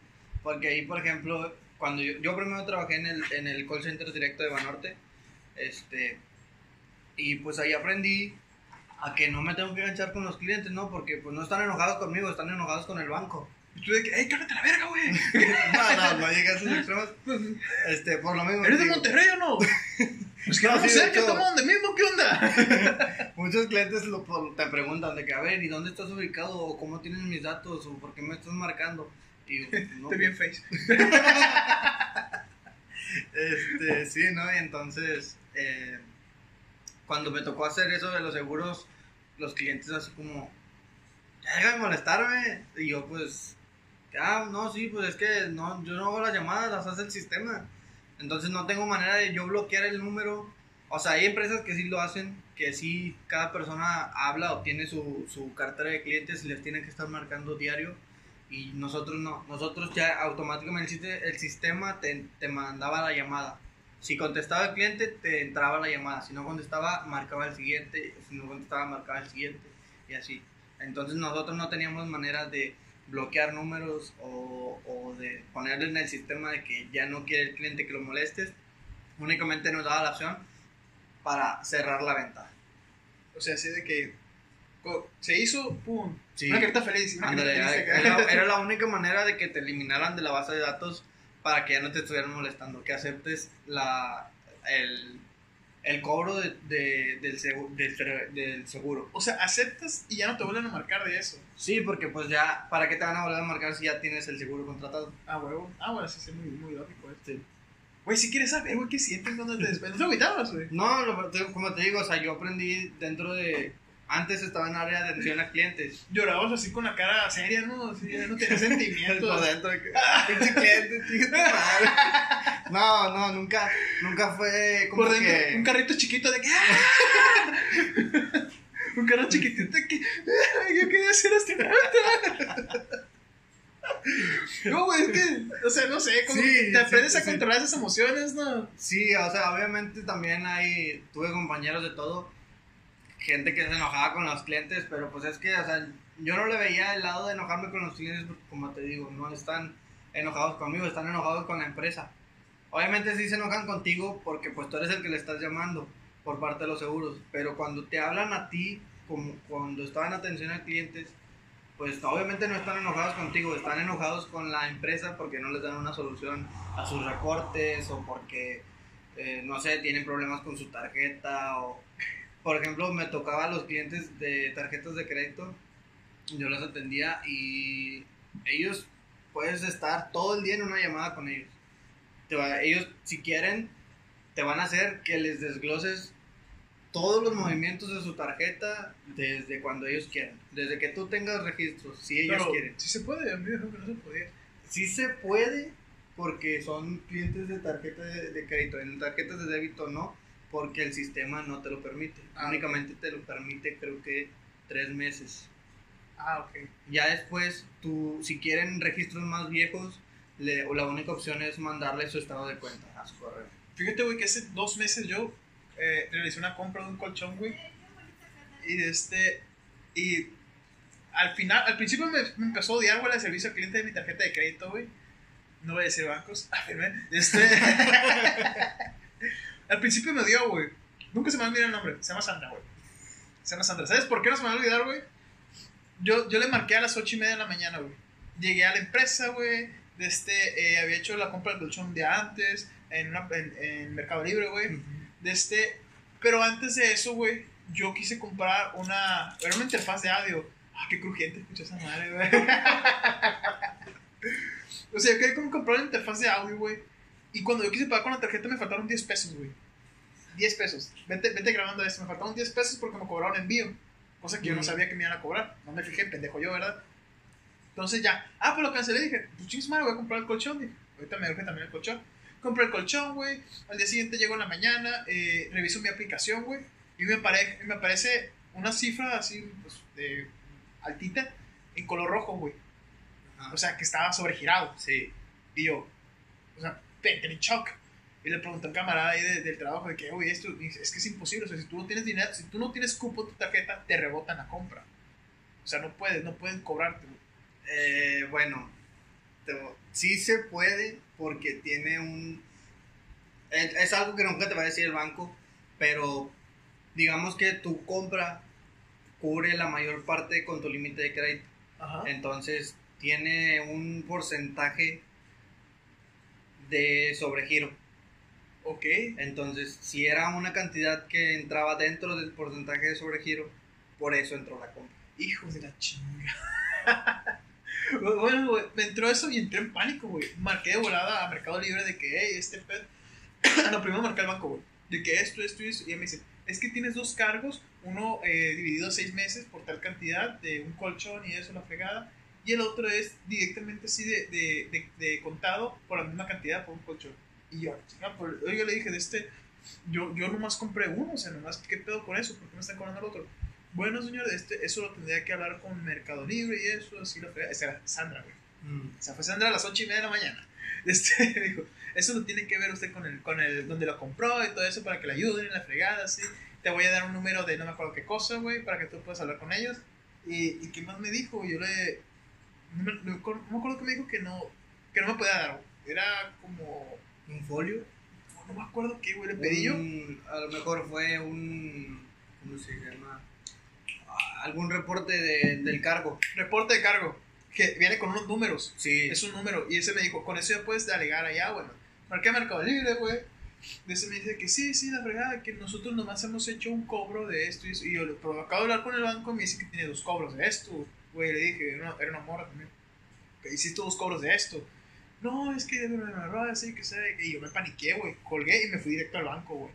Porque ahí, por ejemplo, cuando yo, yo primero trabajé en el, en el call center directo de Banorte, este, y pues ahí aprendí a que no me tengo que enganchar con los clientes, ¿no? Porque pues no están enojados conmigo, están enojados con el banco. Y tú de que, ¡ey, cállate la verga, güey! No, no, no llegué a esos extremos. Este, por lo mismo. ¿Eres de Monterrey o no? Pues que No, sí, sé, que estamos donde mismo, ¿qué onda? Muchos clientes lo, te preguntan de que, a ver, ¿y dónde estás ubicado? ¿O cómo tienes mis datos? ¿O por qué me estás marcando? Y yo, pues, no, Estoy bien face. Este, sí, ¿no? Y entonces, eh, cuando me tocó hacer eso de los seguros, los clientes así como, ya deja de molestarme. Y yo, pues, ah, no, sí, pues es que no, yo no hago las llamadas, las hace el sistema. Entonces no tengo manera de yo bloquear el número. O sea, hay empresas que sí lo hacen, que sí cada persona habla o tiene su, su cartera de clientes y les tiene que estar marcando diario. Y nosotros no, nosotros ya automáticamente el, siste- el sistema te, te mandaba la llamada. Si contestaba el cliente, te entraba la llamada. Si no contestaba, marcaba el siguiente. Si no contestaba, marcaba el siguiente. Y así. Entonces nosotros no teníamos manera de bloquear números o, o de ponerle en el sistema de que ya no quiere el cliente que lo molestes. Únicamente nos daba la opción para cerrar la venta. O sea, así de que se hizo, pum. Sí. Una carta feliz. Una carta era, era la única manera de que te eliminaran de la base de datos para que ya no te estuvieran molestando, que aceptes la, el, el cobro de- de- del, seguro, del, del seguro. O sea, aceptas y ya no te vuelven a marcar de eso. Sí, porque pues ya, ¿para qué te van a volver a marcar si ya tienes el seguro contratado? Ah, huevo. Ah, bueno, sí, sí, muy, muy lógico. Sí. Güey, si quieres saber, güey, qué sientes cuando te despedís. No te agüitabas, güey. No, como te digo, o sea, yo aprendí dentro de... Antes estaba en área de atención a clientes. Llorabas así con la cara seria, ¿no? No tenías sentimientos. Por dentro de que, "Ah, pinche cliente, chinga tu madre". No, no, nunca, nunca fue como Por dentro, que... un carrito chiquito de que. ¡ah! un carro chiquitito de que. ¡ah! Yo quería hacer astronauta. No, güey, es que. O sea, no sé, como Sí, que te sí, aprendes a sí. controlar esas emociones, ¿no? Sí, o sea, obviamente también hay, tuve compañeros de todo, gente que se enojaba con los clientes, pero pues es que, o sea, yo no le veía el lado de enojarme con los clientes porque, como te digo, no están enojados conmigo, están enojados con la empresa. Obviamente sí se enojan contigo porque pues tú eres el que le estás llamando por parte de los seguros, pero cuando te hablan a ti, como cuando en atención a clientes, pues obviamente no están enojados contigo, están enojados con la empresa porque no les dan una solución a sus reportes o porque, eh, no sé, tienen problemas con su tarjeta o, por ejemplo, me tocaba a los clientes de tarjetas de crédito, yo los atendía y ellos puedes estar todo el día en una llamada con ellos. Te va- ellos, si quieren, te van a hacer que les desgloses todos los movimientos de su tarjeta desde cuando ellos quieran. Desde que tú tengas registros, si ellos Pero, quieren. Sí se puede, a mí no se podía. Sí se puede porque son clientes de tarjeta de, de crédito. En tarjetas de débito no, porque el sistema no te lo permite. Ah, Únicamente te lo permite creo que tres meses. Ah, ok. Ya después, tú, si quieren registros más viejos, le- o la única opción es mandarle su estado de cuenta a su correo. Fíjate, güey, que hace dos meses yo eh, realicé una compra de un colchón, güey. Y de este. Y al final, al principio me, me empezó a odiar, güey, el servicio al cliente de mi tarjeta de crédito, güey. No voy a decir bancos. A ver, ven, Este. al principio me odió, güey. Nunca se me va a olvidar el nombre. Se llama Sandra, güey. Se llama Sandra. ¿Sabes por qué no se me va a olvidar, güey? Yo, yo le marqué a las ocho y media de la mañana, güey. Llegué a la empresa, güey. De este, eh, había hecho la compra del colchón un día antes en, una, en, en Mercado Libre, güey. De este, pero antes de eso, güey, yo quise comprar una, era una interfaz de audio. Ah, qué crujiente escucha esa madre, güey. o sea, yo quería comprar una interfaz de audio, güey. Y cuando yo quise pagar con la tarjeta me faltaron 10 pesos, güey. 10 pesos. Vete, vete grabando esto. Me faltaron 10 pesos porque me cobraron envío. Cosa que yo no sabía que me iban a cobrar. No me fijé, pendejo yo, ¿verdad? Entonces ya, ah, pues lo cancelé. Dije, pues chingos madre, voy a comprar el colchón. Dije, ahorita me urge también el colchón. Compré el colchón, güey. Al día siguiente llego en la mañana, eh, reviso mi aplicación, güey. Y me, apare- me aparece una cifra así, pues, de altita, en color rojo, güey. O sea, que estaba sobregirado. sí. Y yo, o sea, entré en shock. Y le pregunté a un camarada ahí de- del trabajo de que, oye, esto es que es imposible. O sea, si tú no tienes dinero, si tú no tienes cupo en tu tarjeta, te rebotan la compra. O sea, no puedes, no pueden cobrarte. Eh, bueno, te- sí se puede porque tiene un... Es, es algo que nunca te va a decir el banco, pero digamos que tu compra cubre la mayor parte con tu límite de crédito. Ajá. Entonces tiene un porcentaje de sobregiro. Ok. Entonces, si era una cantidad que entraba dentro del porcentaje de sobregiro, por eso entró la compra. Hijo de la chinga. bueno, güey, me entró eso y entré en pánico, güey. Marqué de volada a Mercado Libre de que, hey, este pedo. no, primero marqué al banco, güey. De que esto, esto y eso. Y ella me dice, es que tienes dos cargos, uno eh, dividido a seis meses por tal cantidad de un colchón y eso, la fregada. Y el otro es directamente así de, de, de, de contado por la misma cantidad por un colchón. Y yo, chinga, pues, yo le dije, de este, yo, yo nomás compré uno, o sea, nomás, ¿qué pedo con eso? ¿Por qué me están cobrando el otro? Bueno, señor, este, eso lo tendría que hablar con Mercado Libre y eso, así la fregada. Esa era Sandra, güey. O sea, fue Sandra a las 8 y media de la mañana. Este, dijo, eso lo tiene que ver usted con el, con el, donde lo compró y todo eso para que le ayuden en la fregada, así. Te voy a dar un número de no me acuerdo qué cosa, güey, para que tú puedas hablar con ellos. Y, y qué más me dijo, yo le, no me, no me acuerdo que me dijo que no, que no me podía dar. Era como, ¿Un folio? no me acuerdo qué, güey, le pedí yo. A lo mejor fue un. ¿Cómo se llama? Ah, Algún reporte de- del cargo. Reporte de cargo, que viene con unos números. Sí. Es un número. Y ese me dijo, con eso ya puedes alegar allá, bueno. Marqué Mercado Libre, güey. De ese me dice que sí, sí, la fregada, que nosotros nomás hemos hecho un cobro de esto y eso. Y yo, le- acabo de hablar con el banco y me dice que tiene dos cobros de esto. Güey, le dije, era una, era una morra también. Que hiciste dos cobros de esto. No, es que me agarró así, que sé. Y yo me paniqué, güey. Colgué y me fui directo al banco, güey.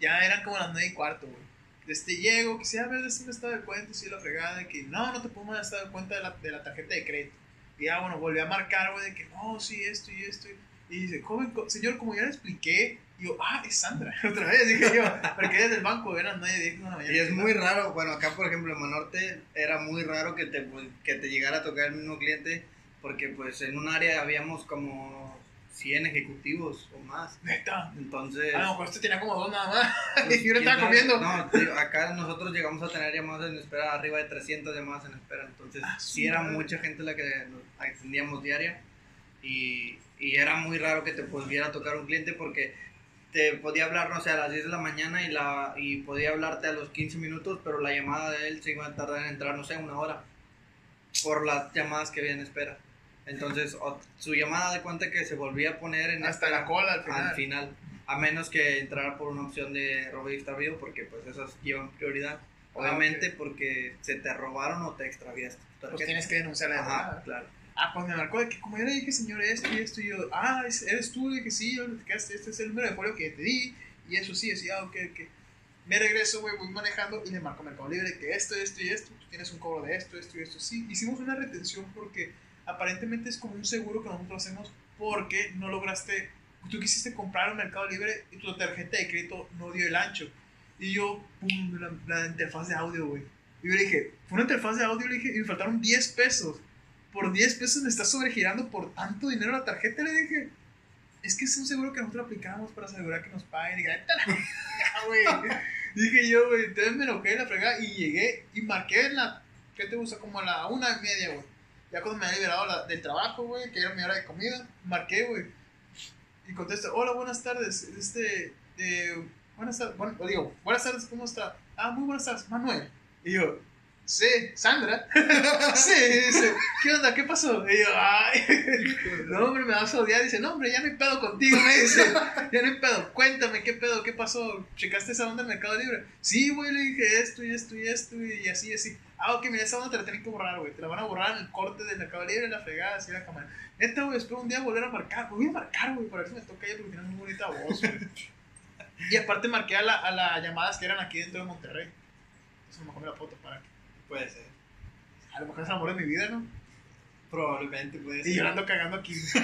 Ya eran como las nueve y cuarto, güey. Este llego, que si a ver, este me estaba de cuenta, si la fregada, que no, no te podemos estar de cuenta de la, de la tarjeta de crédito. Y ya, bueno, volví a marcar, güey, de que no, sí, esto y esto. Y dice, joven, señor, como ya le expliqué, y yo, ah, es Sandra, otra vez, dije yo, porque desde el banco eran 9, 10 de la mañana. Y es muy raro, bueno, acá por ejemplo en Manorte era muy raro que te, que te llegara a tocar el mismo cliente, porque pues en un área habíamos como 100 ejecutivos o más. Neta. Entonces... A lo mejor este tenía como dos nada más. pues, y yo no ¿quién estaba comiendo. No, acá nosotros llegamos a tener llamadas en espera, arriba de 300 llamadas en espera, entonces Ah, sí era madre. mucha gente la que nos atendíamos diaria y, y era muy raro que te pudiera tocar un cliente porque te podía hablar, no sé, a las 10 de la mañana y, la, y podía hablarte a los 15 minutos, pero la llamada de él se iba a tardar en entrar, no sé, una hora por las llamadas que había en espera. Entonces, o- su llamada de cuenta que se volvía a poner en Hasta la cola al final. al final, a menos que entrara por una opción de robo y extravío, porque pues esas llevan prioridad. Obviamente porque se te robaron o te extraviaste. tu Pues tienes que denunciarle de Ajá, claro. Ah, pues me marcó de que como yo le dije, señor, esto y esto, y yo, ah, es- eres tú, de que sí, yo, este es el número de folio que te di, y eso sí, decía, ah, ok, ok. Me regreso, güey, voy manejando y le marco Mercado Libre que esto, esto y esto, tú tienes un cobro de esto, esto y esto. Sí, hicimos una retención porque aparentemente es como un seguro que nosotros hacemos porque no lograste, tú quisiste comprar en Mercado Libre y tu tarjeta de crédito no dio el ancho. Y yo, pum, la, la interfaz de audio, güey. Y yo le dije, fue una interfaz de audio, le dije, y me faltaron 10 pesos. Por 10 pesos me estás sobregirando por tanto dinero la tarjeta, le dije. Es que es un seguro que nosotros aplicamos para asegurar que nos paguen. Y dije, "Vete a la verga, güey. Dije yo, güey, entonces me enojé la fregada y llegué y marqué en la, ¿qué te gusta? Como a la una y media, güey. Ya cuando me había liberado del trabajo, güey, que era mi hora de comida, marqué, güey. Y contesta, hola, buenas tardes, este, eh, buenas tardes, bueno, digo, buenas tardes, ¿cómo está? Ah, muy buenas tardes, Manuel. Y yo, sí, Sandra. sí, dice, ¿qué onda? ¿Qué pasó? Y yo, ay, no, hombre, me vas a odiar. Dice, no, hombre, ya no hay pedo contigo, me dice, ya no hay pedo, cuéntame, ¿qué pedo? ¿Qué pasó? ¿Checaste esa onda en Mercado Libre? Sí, güey, le dije esto y esto y esto y así y así. Ah, ok, mira, esa onda te la tienen que borrar, güey. Te la van a borrar en el corte del Mercado Libre, la fregada, así la cámara. Neta, güey, espero un día volver a marcar. Voy a marcar, güey, para ver si me toca ella porque tiene muy bonita voz, güey. Y aparte marqué a, la, a las llamadas que eran aquí dentro de Monterrey. Eso me la foto para que. Puede ser. A lo mejor es el amor de mi vida, ¿no? Probablemente puede ser. Y yo ando cagando aquí.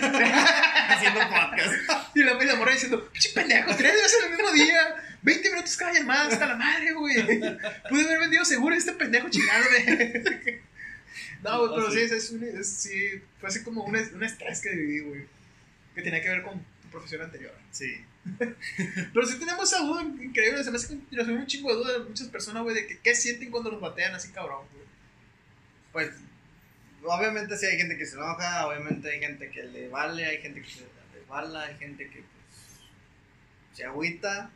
haciendo podcast. Y la media morra diciendo, ¡Pinche pendejo! Tres veces el mismo día. 20 minutos cada llamada, hasta la madre, güey. Pude haber vendido seguro este pendejo chingándome. No, güey, pero sí, es, es un- es- sí, fue así como un, un estrés que viví, güey. Que tenía que ver con tu profesión anterior. Sí. Pero sí tenemos esa duda increíble. Se me hace que nos un chingo de duda de muchas personas, güey, de que qué sienten cuando los batean así, cabrón, güey. Pues, obviamente sí hay gente que se enoja, obviamente hay gente que le vale, hay gente que se resbala, hay gente que pues, se agüita.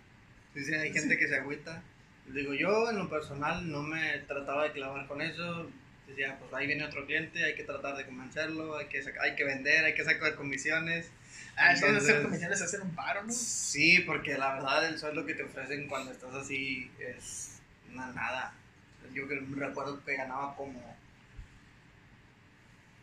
Sí, sí, hay gente que se agüita. Digo, yo en lo personal no me trataba de clavar con eso. Decía, pues ahí viene otro cliente, hay que tratar de convencerlo, hay que, hay que vender, hay que sacar comisiones. Ah, es que Entonces- hacer comisiones hacen un paro, ¿no? Sí, porque la verdad el sueldo que te ofrecen cuando estás así es una nada. Yo que recuerdo que ganaba como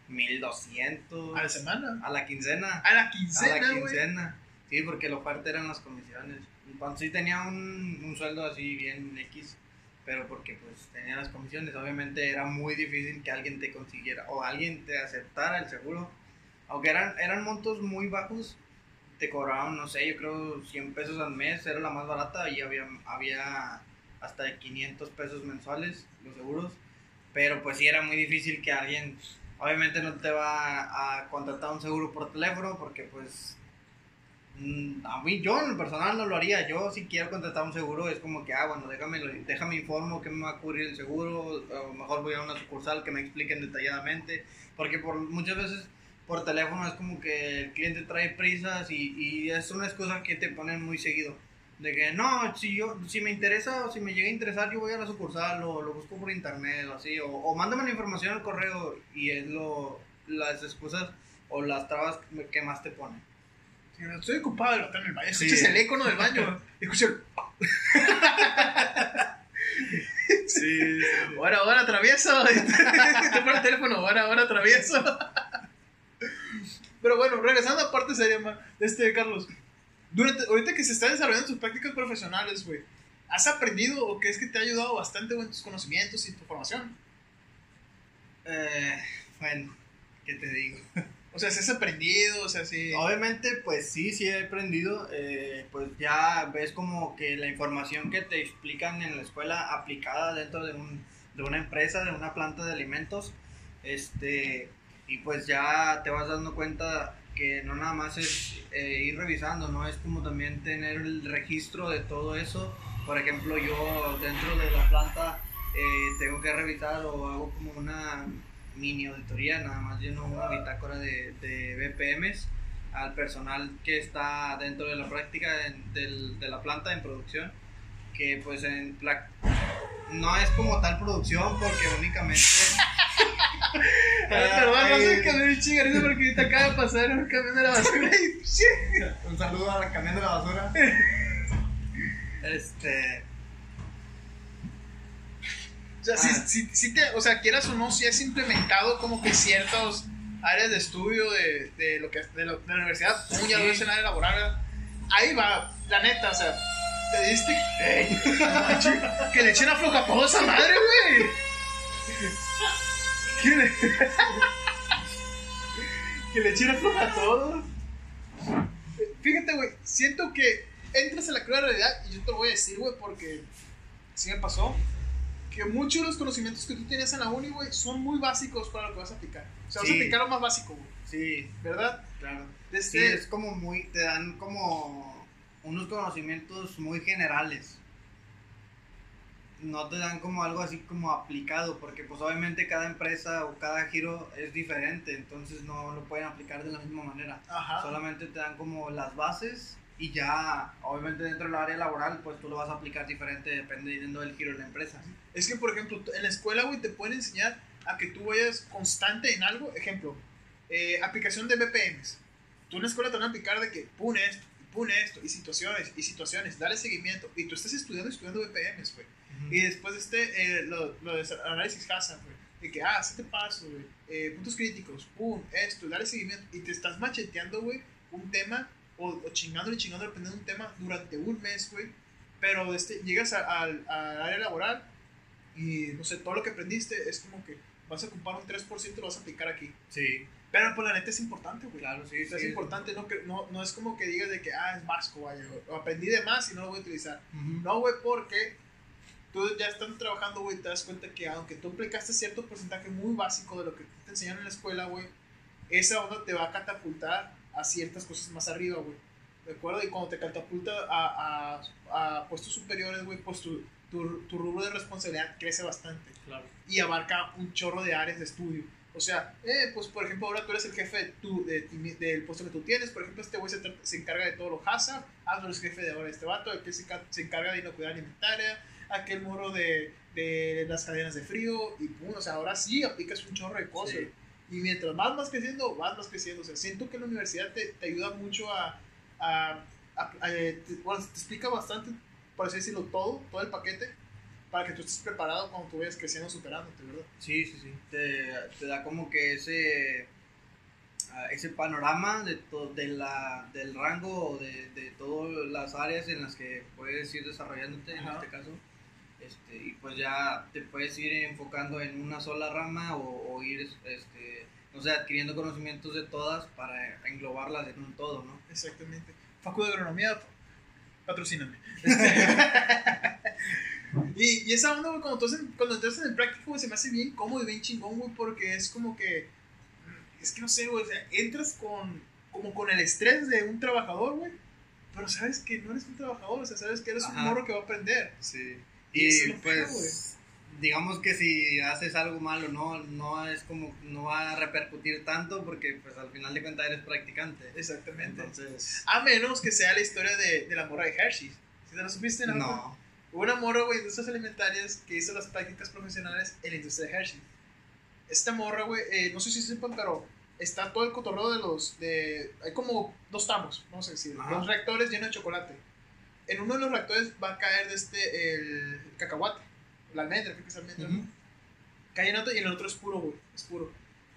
1200 A la semana. a la quincena. A la A quincena, la güey. quincena. Sí, porque la parte eran las comisiones. Entonces sí tenía un, un sueldo así bien X, pero porque pues tenía las comisiones. Obviamente era muy difícil que alguien te consiguiera o alguien te aceptara el seguro. Aunque eran, eran montos muy bajos, te cobraban, no sé, yo creo 100 pesos al mes, era la más barata y había, había hasta de 500 pesos mensuales los seguros. Pero pues sí era muy difícil que alguien, obviamente no te va a contratar un seguro por teléfono porque pues mm, a mí yo en lo personal no lo haría. Yo si quiero contratar un seguro es como que, ah, bueno, déjame, lo- déjame informo qué me va a cubrir el seguro, o mejor voy a una sucursal que me expliquen detalladamente, porque por muchas veces por teléfono es como que el cliente trae prisas y, y es una excusa que te ponen muy seguido. De que no, si yo si me interesa o si me llega a interesar, yo voy a la sucursal o lo busco por internet o así, o, o mándame la información al correo y es lo las excusas o las trabas que más te ponen. Sí, Estoy ocupado de estar en el baño. Sí. Escuchas el icono del baño. Escucha el. Sí, Ahora, ahora travieso. Te pone el teléfono. Ahora, ahora travieso. Pero bueno, regresando a parte seria, ma, este, Carlos. Durante, ahorita que se están desarrollando tus prácticas profesionales, güey, ¿has aprendido o crees que te ha ayudado bastante, güey, en tus conocimientos y tu formación? Eh, bueno, ¿qué te digo? O sea, si has aprendido, o sea, si... Obviamente, pues sí, sí he aprendido. eh, pues ya ves como que la información que te explican en la escuela aplicada dentro de, un, de una empresa, de una planta de alimentos. Este, y pues ya te vas dando cuenta que no nada más es eh, ir revisando, ¿no? Es como también tener el registro de todo eso. Por ejemplo, yo dentro de la planta eh, tengo que revisar o hago como una mini auditoría, nada más lleno una bitácora de, de BPMs al personal que está dentro de la práctica en- del- de la planta en producción, que pues en no es como tal producción porque únicamente... Perdón, no sé qué me chingarito porque ahorita acaba de pasar un camión de la basura y... Un saludo a la camión de la basura. Este... O sea, Ah. sí- sí te, o sea, quieras o no, si has implementado como que ciertas áreas de estudio de, de lo que de, lo- de la universidad, tú ya lo ves en área laboral, ¿verdad? ahí va, la neta, o sea, te diste que le echen a floja esa madre, güey. Que le, que le echen a floja todo. Fíjate, güey, siento que entras en la cruda realidad y yo te lo voy a decir, güey, porque sí me pasó que muchos de los conocimientos que tú tienes en la uni, güey, son muy básicos para lo que vas a aplicar. O sea, vas a aplicar lo más básico, güey, Sí, ¿verdad? claro. Desde- Sí, es como muy, te dan como unos conocimientos muy generales. No te dan como algo así como aplicado, porque pues obviamente cada empresa o cada giro es diferente, entonces no lo pueden aplicar de la misma manera. Ajá. Solamente te dan como las bases y ya, obviamente dentro del área laboral, pues tú lo vas a aplicar diferente dependiendo del giro de la empresa. Es que, por ejemplo, en la escuela, güey, te pueden enseñar a que tú vayas constante en algo. Ejemplo, eh, aplicación de BPMs. Tú en la escuela te van a aplicar de que y pone esto, y situaciones, y situaciones, dale seguimiento. Y tú estás estudiando, estudiando BPMs, güey. Y después este, eh, lo, lo de análisis casa, güey. De que, ah, siete pasos, güey. eh, puntos críticos, pum, esto, dale seguimiento. Y te estás macheteando, güey, un tema, o, o chingándole, chingándole, aprendiendo un tema durante un mes, güey. Pero este, llegas a- al área laboral y, no sé, todo lo que aprendiste es como que vas a ocupar un 3% y lo vas a aplicar aquí. Sí, Pero pues la neta es importante, güey. claro, sí, sí. es importante, no, que, no, no es como que digas de que, ah, es vasco, vaya, o aprendí de más y no lo voy a utilizar. No, güey, porque tú ya estás trabajando, güey, te das cuenta que aunque tú aplicaste cierto porcentaje muy básico de lo que te enseñaron en la escuela, güey, esa onda te va a catapultar a ciertas cosas más arriba, güey. ¿De acuerdo? Y cuando te catapulta a, a, a puestos superiores, güey, pues tu, tu, tu rubro de responsabilidad crece bastante Claro. y abarca un chorro de áreas de estudio. O sea, eh, pues por ejemplo, ahora tú eres el jefe de tu, del puesto que tú tienes. Por ejemplo, este güey se, encarga de todo lo hazard. Hazlo es jefe de ahora este vato. Aquel se, se encarga de inocuidad alimentaria. Aquel muro de, de las cadenas de frío. Y pum, o sea, ahora sí aplicas un chorro de cosas. Sí. Y mientras más vas creciendo, vas más creciendo. O sea, siento que la universidad te, te ayuda mucho a. a, a- a- eh, te- bueno, te explica bastante, por así decirlo, todo, todo el paquete. Para que tú estés preparado cuando tú vayas creciendo, superándote, ¿verdad? Sí, sí, sí. Te, te da como que ese ah, ese panorama de to- de la, del rango de, de todas las áreas en las que puedes ir desarrollándote en Ajá. este caso. Este, y pues ya te puedes ir enfocando en una sola rama o, o ir, este, no sé, adquiriendo conocimientos de todas para englobarlas en un todo, ¿no? Exactamente. Facu de Agronomía, patrocíname. y, y esa onda, güey, cuando, cuando entras en el práctico, güey, se me hace bien cómodo y bien chingón, güey, porque es como que. Es que no sé, güey, o sea, entras con. Como con el estrés de un trabajador, güey. Pero sabes que no eres un trabajador, o sea, sabes que eres un Ajá. morro que va a aprender. Sí. Y Y pues, digamos que si haces algo malo, no, no es como, no va a repercutir tanto porque pues al final de cuentas eres practicante. Exactamente. Entonces, A menos que sea la historia de, de la morra de Hershey. ¿Si te la supiste? no? no. Una morra, güey, de industrias alimentarias que hizo las prácticas profesionales en la industria de Hershey. Esta morra, güey, eh, no sé si sepan, pero está todo el cotorreo de los. De, hay como dos tambos, vamos a decir. Ajá. Dos reactores llenos de chocolate. En uno de los reactores va a caer de este, el, cacahuate, la almendra, creo que es almendra. ¿no? Ujú. Cae en otro y en el otro es puro, güey, es puro.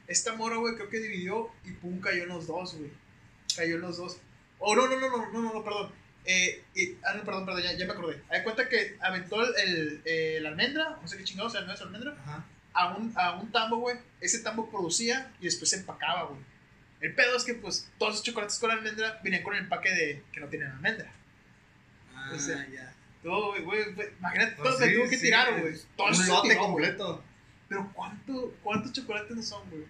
Esta mora, güey, creo que dividió y pum, cayó en los dos, güey. Cayó en los dos. Oh, no, no, no, no, no, no, no perdón. Eh, y, ah, no, perdón, perdón, ya, ya me acordé. Hay cuenta que aventó el, el, eh, la almendra, no sé qué chingados, o sea, no es almendra, Ajá. a un, a un tambo, güey. Ese tambo producía y después se empacaba, güey. El pedo es que, pues, todos esos chocolates con almendra venían con el empaque de que no tienen almendra. Ah, O sea, ya. Todo, güey, imagínate Pues todo lo que tuvo que tirar, güey. Todo se lote completo. Pero ¿cuánto, ¿cuántos chocolates no son, güey?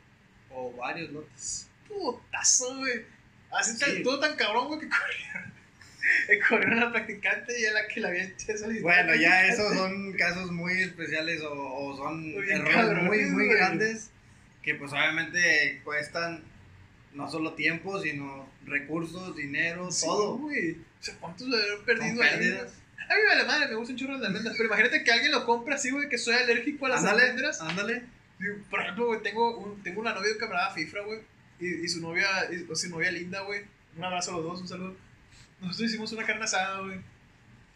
O varios lotes. Putazo, güey. Así Sí. tan, todo tan cabrón, güey, que corrieron. corrieron la practicante y a la que la había hecho esa Bueno, ya esos son casos muy especiales o, o son Muy errores cabrones, muy, muy güey. grandes que pues obviamente cuestan no solo tiempo, sino recursos, dinero, Sí, todo. güey. O sea, ¿cuántos haber perdido ahí? A mí me vale madre, me gustan un chorro de almendras. Pero imagínate que alguien lo compra así, güey, que soy alérgico a las Ándale, almendras. ándale. Por ejemplo, güey, tengo, un, tengo una novia de camarada Fifra, güey. Y, y su novia, y, o su novia linda, güey. Un abrazo a los dos, un saludo. Nosotros hicimos una carne asada, güey.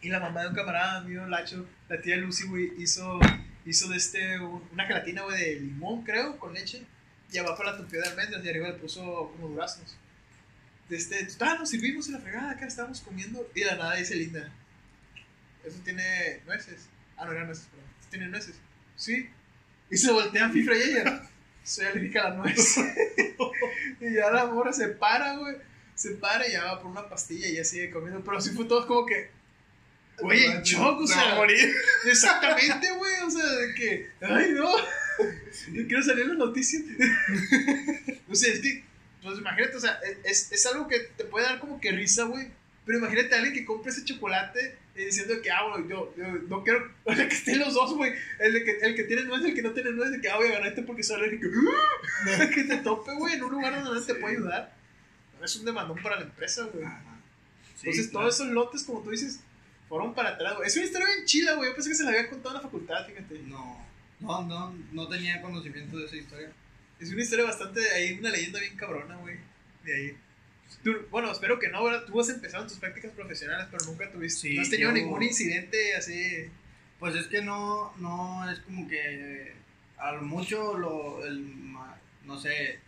Y la mamá de un camarada mío, Lacho, la tía Lucy, güey, hizo, hizo de este, un- una gelatina, güey, de limón, creo, con leche. Y abajo la tupió de almendras y arriba le puso como duraznos. De este, ah, nos sirvimos en la fregada, acá estábamos comiendo. Y de la nada dice Linda, eso tiene nueces. Ah, no eran nueces, perdón. Eso tiene nueces. Sí. Y se voltean Fifra y ella. Soy alérgica a la nuez. y ya la morra se para, güey. Se para y ya va por una pastilla y ya sigue comiendo. Pero así fue todo como que. Güey, en shock, o Se va a sea. morir. Exactamente, güey. O sea, de que. Ay, no. Yo quiero salir en las noticias. o sea, es que. Pues imagínate, o sea, es, es algo que te puede dar como que risa, güey. Pero imagínate a alguien que compre ese chocolate eh, diciendo que, ah, güey, yo, yo no quiero. O sea, que estén los dos, güey. El, de que, el que tiene nuez y el que no tiene nuez, de que, ah, voy a ganar este porque soy alérgico. que te tope, güey, en un lugar donde nadie te puede ayudar. Es un demandón para la empresa, güey. Sí, Entonces, claro. todos esos lotes, como tú dices, fueron para atrás, güey. Es una historia bien chila, güey. Yo pensé que se la había contado en la facultad, fíjate. No, no, no, no tenía conocimiento de esa historia. Es una historia bastante. Hay una leyenda bien cabrona, güey. De ahí. Tú- bueno, espero que no, ¿verdad? Tú has empezado en tus prácticas profesionales, pero nunca tuviste. Sí, no has tenido yo- ningún incidente así. Pues es que no, no es como que a lo mucho lo, el, no sé,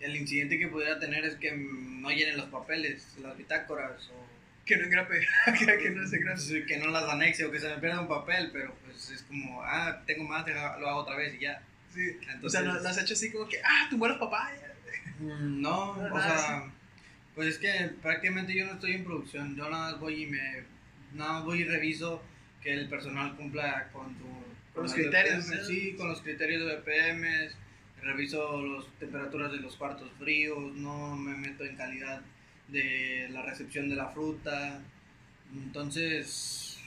el incidente que pudiera tener es que no llenen los papeles, las bitácoras o Que no engrape. que, que no se engrape. pues, que no las anexe o que se me pierda un papel, pero pues es como, ah, tengo más, lo hago otra vez y ya. Sí. o sea, no, no has hecho así como que, ah, tu buenas papayas. Mm, No, No, o sea, pues es que prácticamente yo no estoy en producción, yo nada más voy y me, nada más voy y reviso que el personal cumpla con tu... Con los las criterios, sí, con los criterios de BPM, reviso las temperaturas de los cuartos fríos, no me meto en calidad de la recepción de la fruta, entonces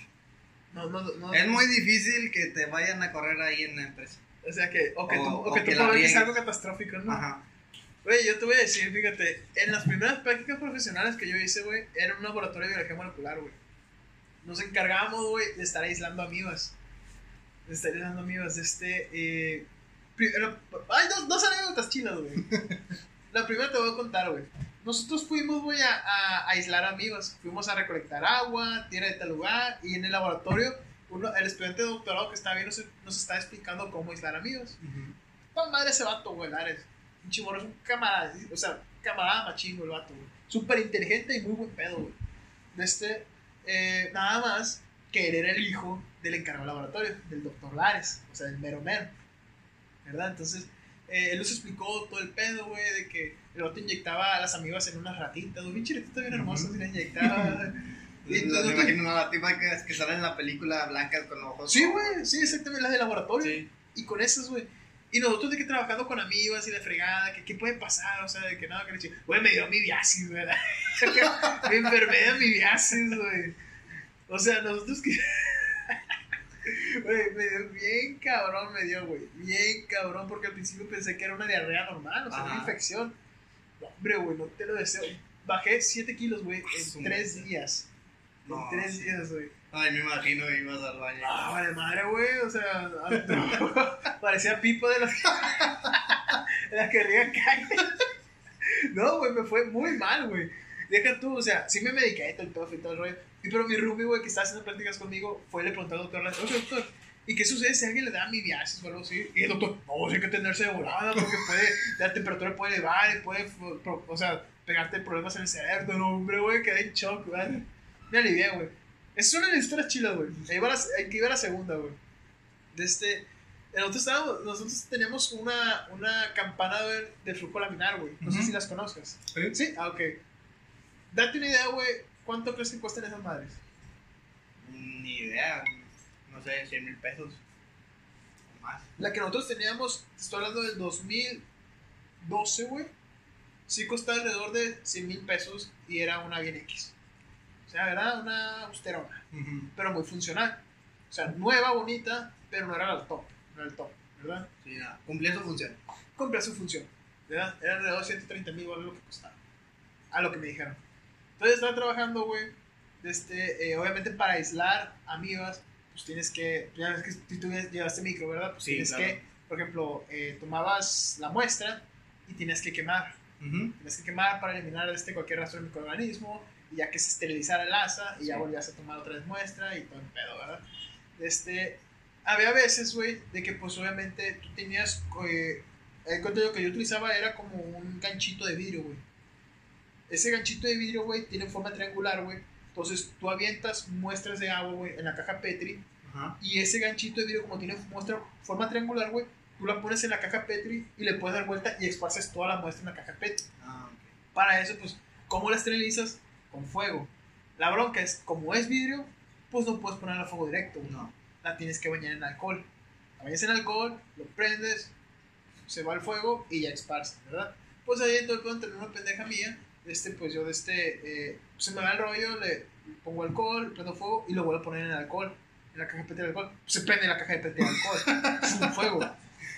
No, no, no. es muy difícil que te vayan a correr ahí en la empresa. O sea, que, o que O- tú, o o que tú algo catastrófico, ¿no? Ajá. Güey, yo te voy a decir, fíjate, en las primeras prácticas profesionales que yo hice, güey, era un laboratorio de biología molecular, güey. Nos encargábamos, güey, de estar aislando amibas. De estar aislando amibas. Este, eh, primero, hay dos, dos anécdotas chilas, güey. La primera te voy a contar, güey. Nosotros fuimos, güey, a, a aislar amibas. Fuimos a recolectar agua, tierra de tal lugar, y en el laboratorio, uno, el estudiante de doctorado que estaba ahí nos, nos está explicando cómo aislar amibas. Toda madre ese vato, güey, Lares. Un chimorro es un camarada, o sea, camarada machingo el vato, güey. Súper inteligente y muy buen pedo, güey. De este, eh, nada más que él era el hijo del encargado del laboratorio, del doctor Lares, o sea, del mero mero. ¿Verdad? Entonces, eh, él nos explicó todo el pedo, güey, de que el vato inyectaba a las amigas en unas ratitas, güey, ratita bien hermosa, y le inyectaba. Y Me nosotros- imagino a la tipa que, que sale en la película blancas con ojos. Sí, güey, sí, exactamente, las de laboratorio. Sí. Y con esas, güey. Y nosotros de que trabajando con amigos y de fregada, que qué puede pasar, o sea, de que nada, que le Güey, me dio mi viasis, ¿verdad? me enfermé de mi viasis, güey. O sea, nosotros que. Güey, me dio bien cabrón, me dio, güey. Bien cabrón, porque al principio pensé que era una diarrea normal, o sea, una Ajá. infección. No, hombre, güey, no te lo deseo. Bajé 7 kilos, güey, Su en 3 madre. días. En 3 sí. días, güey. Ay, me imagino que ibas al baño. Ah, vale madre, güey. O sea, parecía pipo de las que, de las que calle. No, güey, me fue muy mal, güey. Deja tú, o sea, sí me mediqué todo el pedo y todo el rollo. Y pero mi roomie, güey, que estaba haciendo prácticas conmigo, fue y le preguntó al doctor, oye, doctor, ¿Y qué sucede si alguien le da amibiasis o algo así? Y el doctor, no, hay que tenerse de volada porque puede, la temperatura puede elevar y puede, o sea, pegarte problemas en el cerebro. No, hombre, güey, quedé en shock, güey. Me alivié, güey. Es una de las historias chilas, güey. Hay que ir a la segunda, güey. De este... Nosotros, estábamos, nosotros teníamos una, una campana güey, de flujo laminar, güey. No sé Ujú. si las conozcas. Sí. ¿Sí? Ah, ok. Date una idea, güey. ¿Cuánto crees que cuestan esas madres? Ni idea. No sé, 100 mil pesos. O más. La que nosotros teníamos, te estoy hablando del 2012, güey. Sí costaba alrededor de 100 mil pesos y era una bien X. O sea, era una austerona, pero muy funcional. O sea, nueva, bonita, pero no era el top. No era el top, ¿verdad? Sí, nada. Cumplía su función. Cumplía su función, ¿verdad? Era alrededor de 130 mil dólares lo que costaba. A lo que me dijeron. Entonces estaba trabajando, güey. Este, eh, obviamente para aislar amibas, pues tienes que, ya ves que tú, llevaste micro, ¿verdad? Pues Sí, tienes claro. que, por ejemplo, eh, tomabas la muestra y tienes que quemar. Tienes que quemar para eliminar este, cualquier rastro de microorganismo, y ya que se esterilizara el asa, y ya volvías a tomar otra vez muestra y todo el pedo, ¿verdad? Este, había veces, güey, de que pues obviamente tú tenías, eh, el contenido que yo utilizaba era como un ganchito de vidrio, güey. Ese ganchito de vidrio, güey, tiene forma triangular, güey. Entonces tú avientas muestras de agua, güey, en la caja Petri, Ajá. y ese ganchito de vidrio, como tiene muestra, forma triangular, güey, tú la pones en la caja Petri y le puedes dar vuelta y esparces toda la muestra en la caja Petri. Ah, ok. Para eso, pues, ¿cómo la esterilizas? Con fuego. La bronca es, como es vidrio, pues no puedes ponerla a fuego directo, güey. No. La tienes que bañar en alcohol. La bañas en alcohol, lo prendes, se va al fuego y ya esparce, ¿verdad? Pues ahí entonces puedo tener una pendeja mía, este, pues yo de este, eh, se me va el rollo, le pongo alcohol, prendo fuego y lo vuelvo a poner en el alcohol, en la caja de PT de alcohol. Pues se prende la caja de PT de alcohol, es un fuego.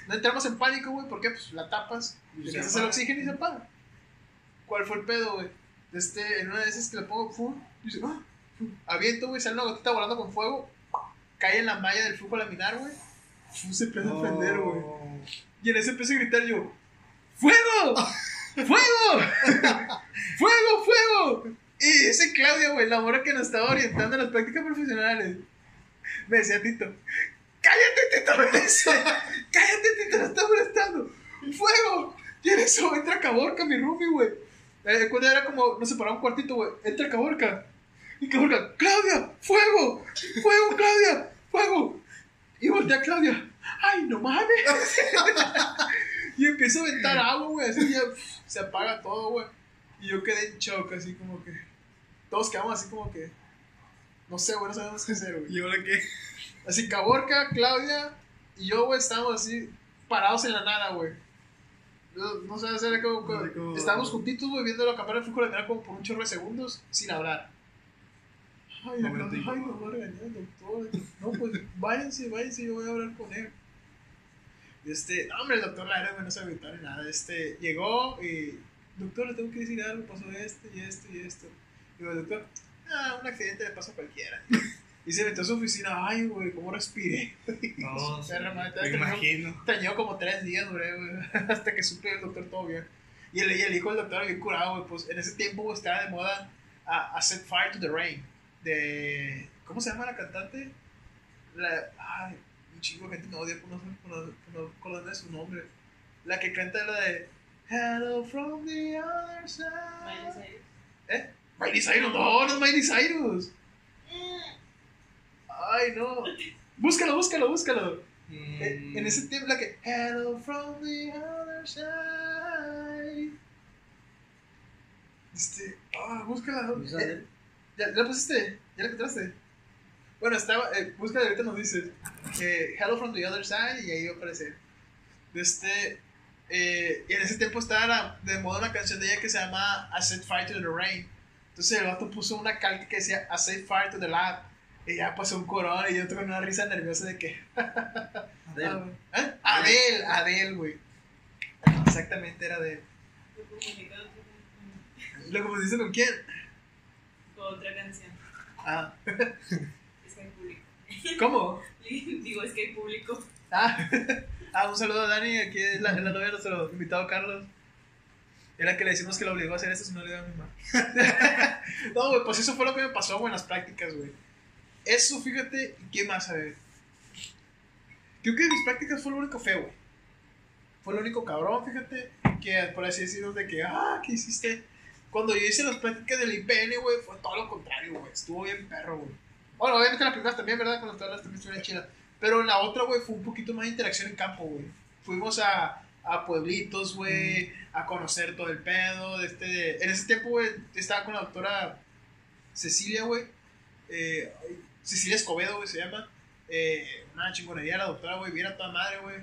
No entramos en pánico, güey, porque pues la tapas, le quitas el oxígeno y se apaga. ¿Cuál fue el pedo, güey? Este, en una de esas que le pongo, fu, dice, ah, aviento, güey, sale una gotita volando con fuego, cae en la malla del flujo laminar, güey, se empieza a prender, güey. Y en ese empecé a gritar yo, ¡Fuego! ¡Fuego! ¡Fuego, fuego! Y ese Claudia, güey, la mora que nos estaba orientando en las prácticas profesionales, me decía Tito, ¡cállate, Tito! Me decía, ¡cállate, Tito! ¡No está molestando! ¡Fuego! Y eso entra Caborca, mi roomie, güey. Eh, cuando era como, nos separaba un cuartito, güey, entra Caborca. Y Caborca, ¡Claudia! ¡Fuego! ¡Fuego, Claudia! ¡Fuego! Y voltea Claudia, ¡ay, no mames! y empiezo a aventar agua, güey, así ya se apaga todo, güey. Y yo quedé en shock, así como que. Todos quedamos así como que. No sé, güey, no sabemos qué hacer, güey. ¿Y ahora qué? Así Caborca, Claudia y yo, güey, estábamos así parados en la nada, güey. No, no sé, era como, No estábamos juntitos, güey, viendo la campana del flujo de como por un chorro de segundos sin hablar. Ay, Momento Claudia, ay, incómodo. nos va a regañar el doctor. No, pues váyanse, váyanse, yo voy a hablar con él. Y Este, no, hombre, el doctor Lara, güey, no se agüitó ni nada. Este, llegó y, doctor, le tengo que decir algo, pasó esto y esto y esto. Y el doctor, ah, un accidente le pasa a cualquiera. Y se metió a su oficina, ay, güey, cómo respiré. No, me tenido- imagino. llevó como tres días, güey, hasta que supe el doctor todo bien. Y el, y el hijo del doctor bien curado, güey, pues en ese tiempo estaba de moda a, a Set Fire to the Rain. De. ¿Cómo se llama la cantante? La. Ay, un chingo de gente me odia por no, por no, por no de su nombre. La que canta la de. Hello from the other side. Miley Cyrus. ¿Eh? Miley Cyrus, no, no es Miley Cyrus. Ay, no. Búscalo, búscalo, búscalo. Eh, En ese tiempo, la que Hello from the other side. Este, ah, búscala. ¿Y sale? Eh, ¿Ya, ¿Ya la pusiste? ¿Ya la encontraste? Bueno, estaba, eh, búscala ahorita nos dices. Eh, Hello from the other side y ahí va a aparecer. Este, eh, y en ese tiempo estaba la- de moda una canción de ella que se llama A Set Fire to the Rain. Entonces el vato puso una calca que decía A Set Fire to the Lab. Y ya pasó un corón y yo con una risa nerviosa de que Adele. Ah. ¿Eh? Adel, Adel, güey. Exactamente, era Adel. Lo comunicado con- ¿Lo confundiste con quién? con otra canción. Ah, Es que hay público. ¿cómo? Digo, es que hay público. Ah, ah un saludo a Dani, aquí es la, novia de nuestro invitado Carlos. Era que le decimos que lo obligó a hacer esto, si no le iba a mi mamá. no, güey, pues eso fue lo que me pasó, en las prácticas, güey. Eso, fíjate, ¿y ¿qué más? A ver. Creo que mis prácticas fue lo único feo, güey. Fue lo único cabrón, fíjate, que por así decirlo, de que, ah, ¿qué hiciste? Cuando yo hice las prácticas del IPN, güey, fue todo lo contrario, güey. Estuvo bien perro, güey. Bueno, obviamente las primeras también, ¿verdad? Cuando todas las también estuvieron chidas. Pero en la otra, güey, fue un poquito más de interacción en campo, güey. Fuimos a, a pueblitos, güey, a conocer todo el pedo. Este, en ese tiempo, güey, estaba con la doctora Cecilia, güey. Eh, Cecilia Escobedo, güey, se llama. Eh, una chingonería la doctora, güey, viera toda madre, güey.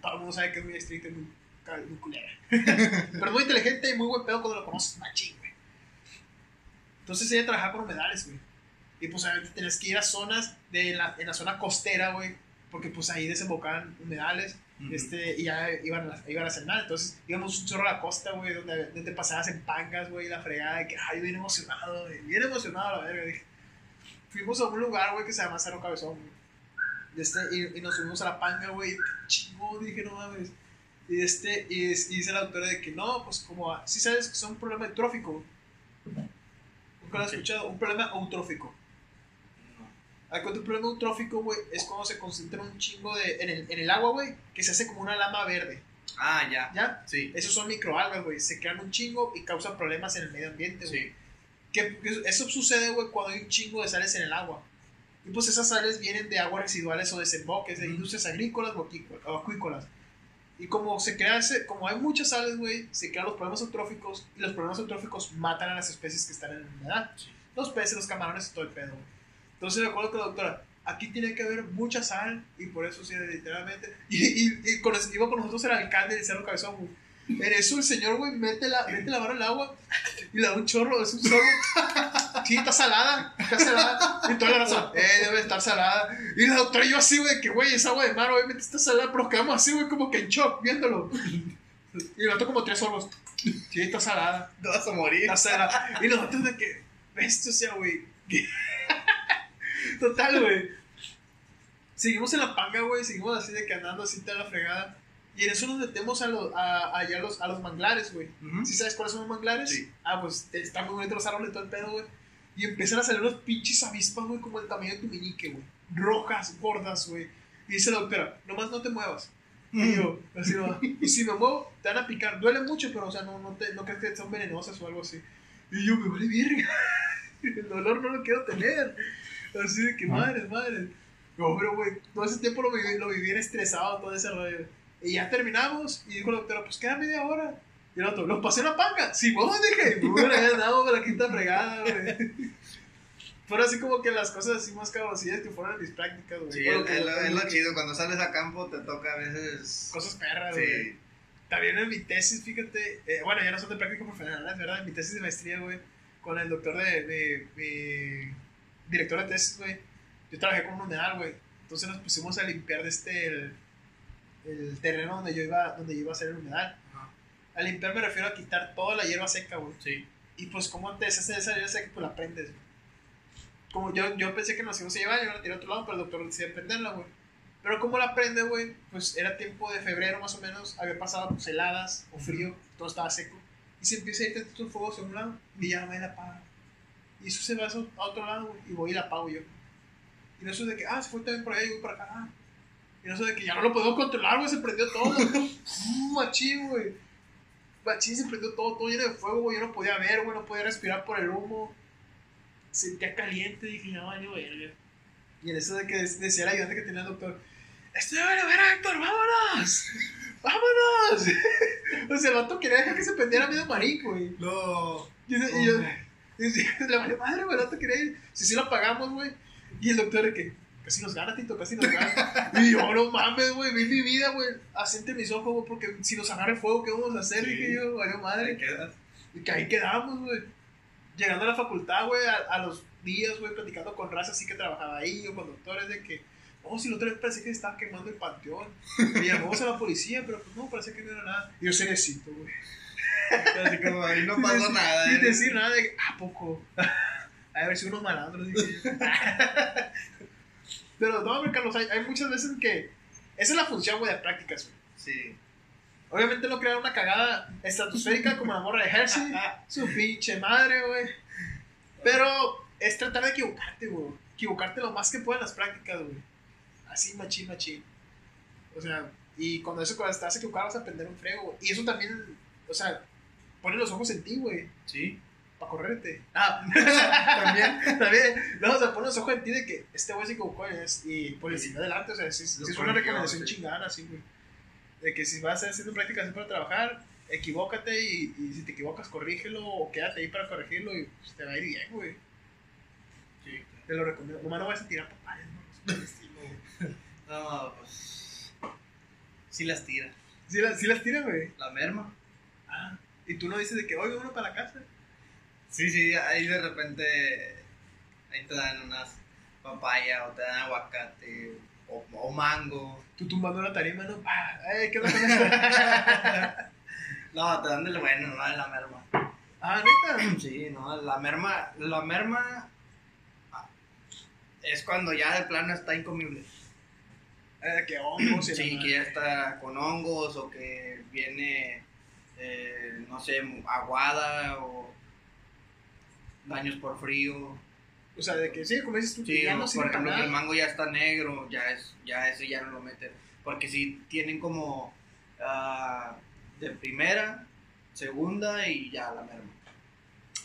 Todo el mundo sabe que es muy estricta y muy, muy culera. Pero muy inteligente y muy buen pedo cuando lo conoces, machín, güey. Entonces ella trabajaba con humedales, güey. Y pues obviamente tenías que ir a zonas de la, en la zona costera, güey. Porque pues ahí desembocaban humedales. Este, y ya iban a, iban a nada. Entonces íbamos un chorro a la costa, güey, donde, donde pasabas en pangas, güey, la fregada. De que, ay, bien emocionado, güey. Bien emocionado, la verga. Dije. Fuimos a un lugar, güey, que se llama Cerro Cabezón, güey. Este, y, y nos subimos a la panga, güey. Chingón, dije, no mames. Y, este, y, es- y dice la doctora de que no, pues como, si sabes que son un problema eutrófico. Nunca lo has Ok. escuchado, un problema eutrófico. Cuenta un problema eutrófico, güey, es cuando se concentra un chingo de, en, el, en el agua, güey, que se hace como una lama verde. Ah, ya. ¿Ya? Sí. Esos son microalgas, güey, se crean un chingo y causan problemas en el medio ambiente, güey. Sí. Que, que eso sucede, güey, cuando hay un chingo de sales en el agua. Y pues esas sales vienen de aguas residuales o desemboques, de industrias agrícolas o acuícolas. Y como se crea ese, como hay muchas sales, güey, se crean los problemas eutróficos y los problemas eutróficos matan a las especies que están en la humedad. Los peces, los camarones y todo el pedo, güey. Entonces me acuerdo que la doctora, aquí tiene que haber mucha sal y por eso sí, literalmente. Y, y, y con, iba con nosotros el alcalde del Cerro Cabezón, güey. En eso el señor, güey, mete la, mete la mano al agua y le da un chorro, es un chorro. Sí, está salada, está salada. Y toda la raza, eh, debe estar salada. Y la doctora y yo así, güey, que güey, es agua de mar, obviamente está salada, pero quedamos así, güey, como que en shock viéndolo. Y otro como tres sorbos. Sí, está salada. Te vas a morir. La salada. Y los otros de que, bestia, o sea, güey. Total, güey. Seguimos en la panga, güey, seguimos así de que andando así toda la fregada. Y en eso nos metemos a, los a, allá a los, a los manglares, güey. Ujú. ¿Sí sabes cuáles son los manglares? Sí. Ah, pues están muy bonitos los árboles todo el pedo, güey. Y empiezan a salir unos pinches avispas, güey, como el tamaño de tu meñique, güey. Rojas, gordas, güey. Y dice la doctora, nomás no te muevas. Y yo, así va. Y si me muevo, te van a picar. Duele mucho, pero, o sea, no, no, te, no crees que son venenosas o algo así. Y yo, me vale verga. El dolor no lo quiero tener. Así de que, madre, madre. No, pero, güey, todo ese tiempo lo viví, lo viví bien estresado, todo ese rollo. Y ya terminamos. Y dijo la doctora, pues queda media hora. Y el otro, ¿lo pasé en la panga? Sí, vos dije. Bien, ya andamos con la quinta fregada, güey. Fueron así como que las cosas así más cabrosillas que fueron en mis prácticas, güey. Sí, es, lo, es lo chido. Cuando sales a campo te toca a veces. Cosas perras, güey. Sí. También en mi tesis, fíjate, eh, bueno, ya no son de práctica profesional, es verdad, en mi tesis de maestría, güey, con el doctor de, de, mi director de tesis, güey, yo trabajé con un humedal, güey, entonces nos pusimos a limpiar de este, el, el terreno donde yo iba, donde yo iba a hacer el humedal. Ajá. A limpiar me refiero a quitar toda la hierba seca, güey. Sí. Y pues, como te deshaces de esa hierba seca, pues la prendes, güey. Como yo, yo pensé que nos íbamos a llevar, yo la tiré a otro lado, pero el doctor decidió prenderla, güey. Pero como la prende, güey, pues era tiempo de febrero más o menos, había pasado pues, heladas o frío, todo estaba seco. Y se empieza a ir tantito el fuego hacia un lado y ya me la apaga. Y eso se va a otro lado, güey, y voy y la apago yo. Y no eso de que, ah, se fue también por allá y voy por acá. ah. Y no eso de que ya no lo podemos controlar, güey, se prendió todo. Mm, Machín, güey. Machín se prendió todo, todo lleno de fuego, güey. Yo no podía ver, güey, no podía respirar por el humo. Sentía caliente, dije, no, verga. Y en eso de que decía el ayudante que tenía el doctor, estoy a ver, a ver, Héctor, vámonos. Vámonos. o sea, el vato quería dejar que se prendiera medio marín, güey. No. Y, yo- yo, le vale madre, güey, el vato quería ir. Si sí lo pagamos, güey. Y el doctor de que, casi nos gana, Tito, casi nos gana. y yo, no mames, güey, vi mi vida, güey. Asiente mis ojos, güey, porque si nos agarra el fuego, ¿qué vamos a hacer? Sí. Dije yo, valió madre. Te quedas. Y que ahí quedamos, güey. Llegando a la facultad, güey, a, a los días, güey, platicando con raza así que trabajaba ahí, o con doctores de que, no, si la otra vez parecía que estaba quemando el panteón. Y llamamos a la policía, pero pues no, parece que no era nada. Y yo seriecito, güey. Así como ahí no Sin pasó decir- nada. Sin ¿eh? decir nada de, ¿a poco? A ver si unos malandros. Pero no, hombre, Carlos, hay, hay muchas veces que esa es la función, güey, de prácticas, güey. Sí. Obviamente no crear una cagada estratosférica como la morra de Hershey. Su pinche madre, güey. Pero es tratar de equivocarte, güey. Equivocarte lo más que puedas en las prácticas, güey. Así, machín, machín. O sea, y cuando eso cuando estás equivocado vas a aprender un frego. güey. Y eso también, o sea, pone los ojos en ti, güey. Sí. Para correrte. Ah, también, también. No, o sea, pone los ojos en ti de que este güey se equivocó y, es- y siguiente adelante. O sea, sí, sí Lo es una recomendación sí. chingada, así, güey. De que si vas haciendo prácticas así para trabajar, equivócate y, y si te equivocas, corrígelo o quédate ahí para corregirlo y pues, te va a ir bien, güey. Sí. Te lo recomiendo. Nomás no vas a tirar papayas, ¿no? No, pues. Sí las tira. Sí, la- sí las tiras, güey. La merma. Ah, y tú no dices de que, oiga, uno para la casa. Sí, sí, ahí de repente. Ahí te dan unas papaya o te dan aguacate o, o mango. Tú tumbando la tarima, ¿no? Pa, ¡Ey, qué onda! No, te dan del bueno, no de la merma. ah, neta. Sí, no, la merma. La merma. ah, Es cuando ya de plano está incomible. Eh, que hongos Sí, que ya está con hongos o que viene, eh, no sé, aguada o daños por frío. O sea, de que sí, como dices tú, Sí, ya no por ejemplo, el mango ya está negro, ya es, ya ese ya no lo meten. Porque si tienen como ah, de primera, segunda y ya la merma.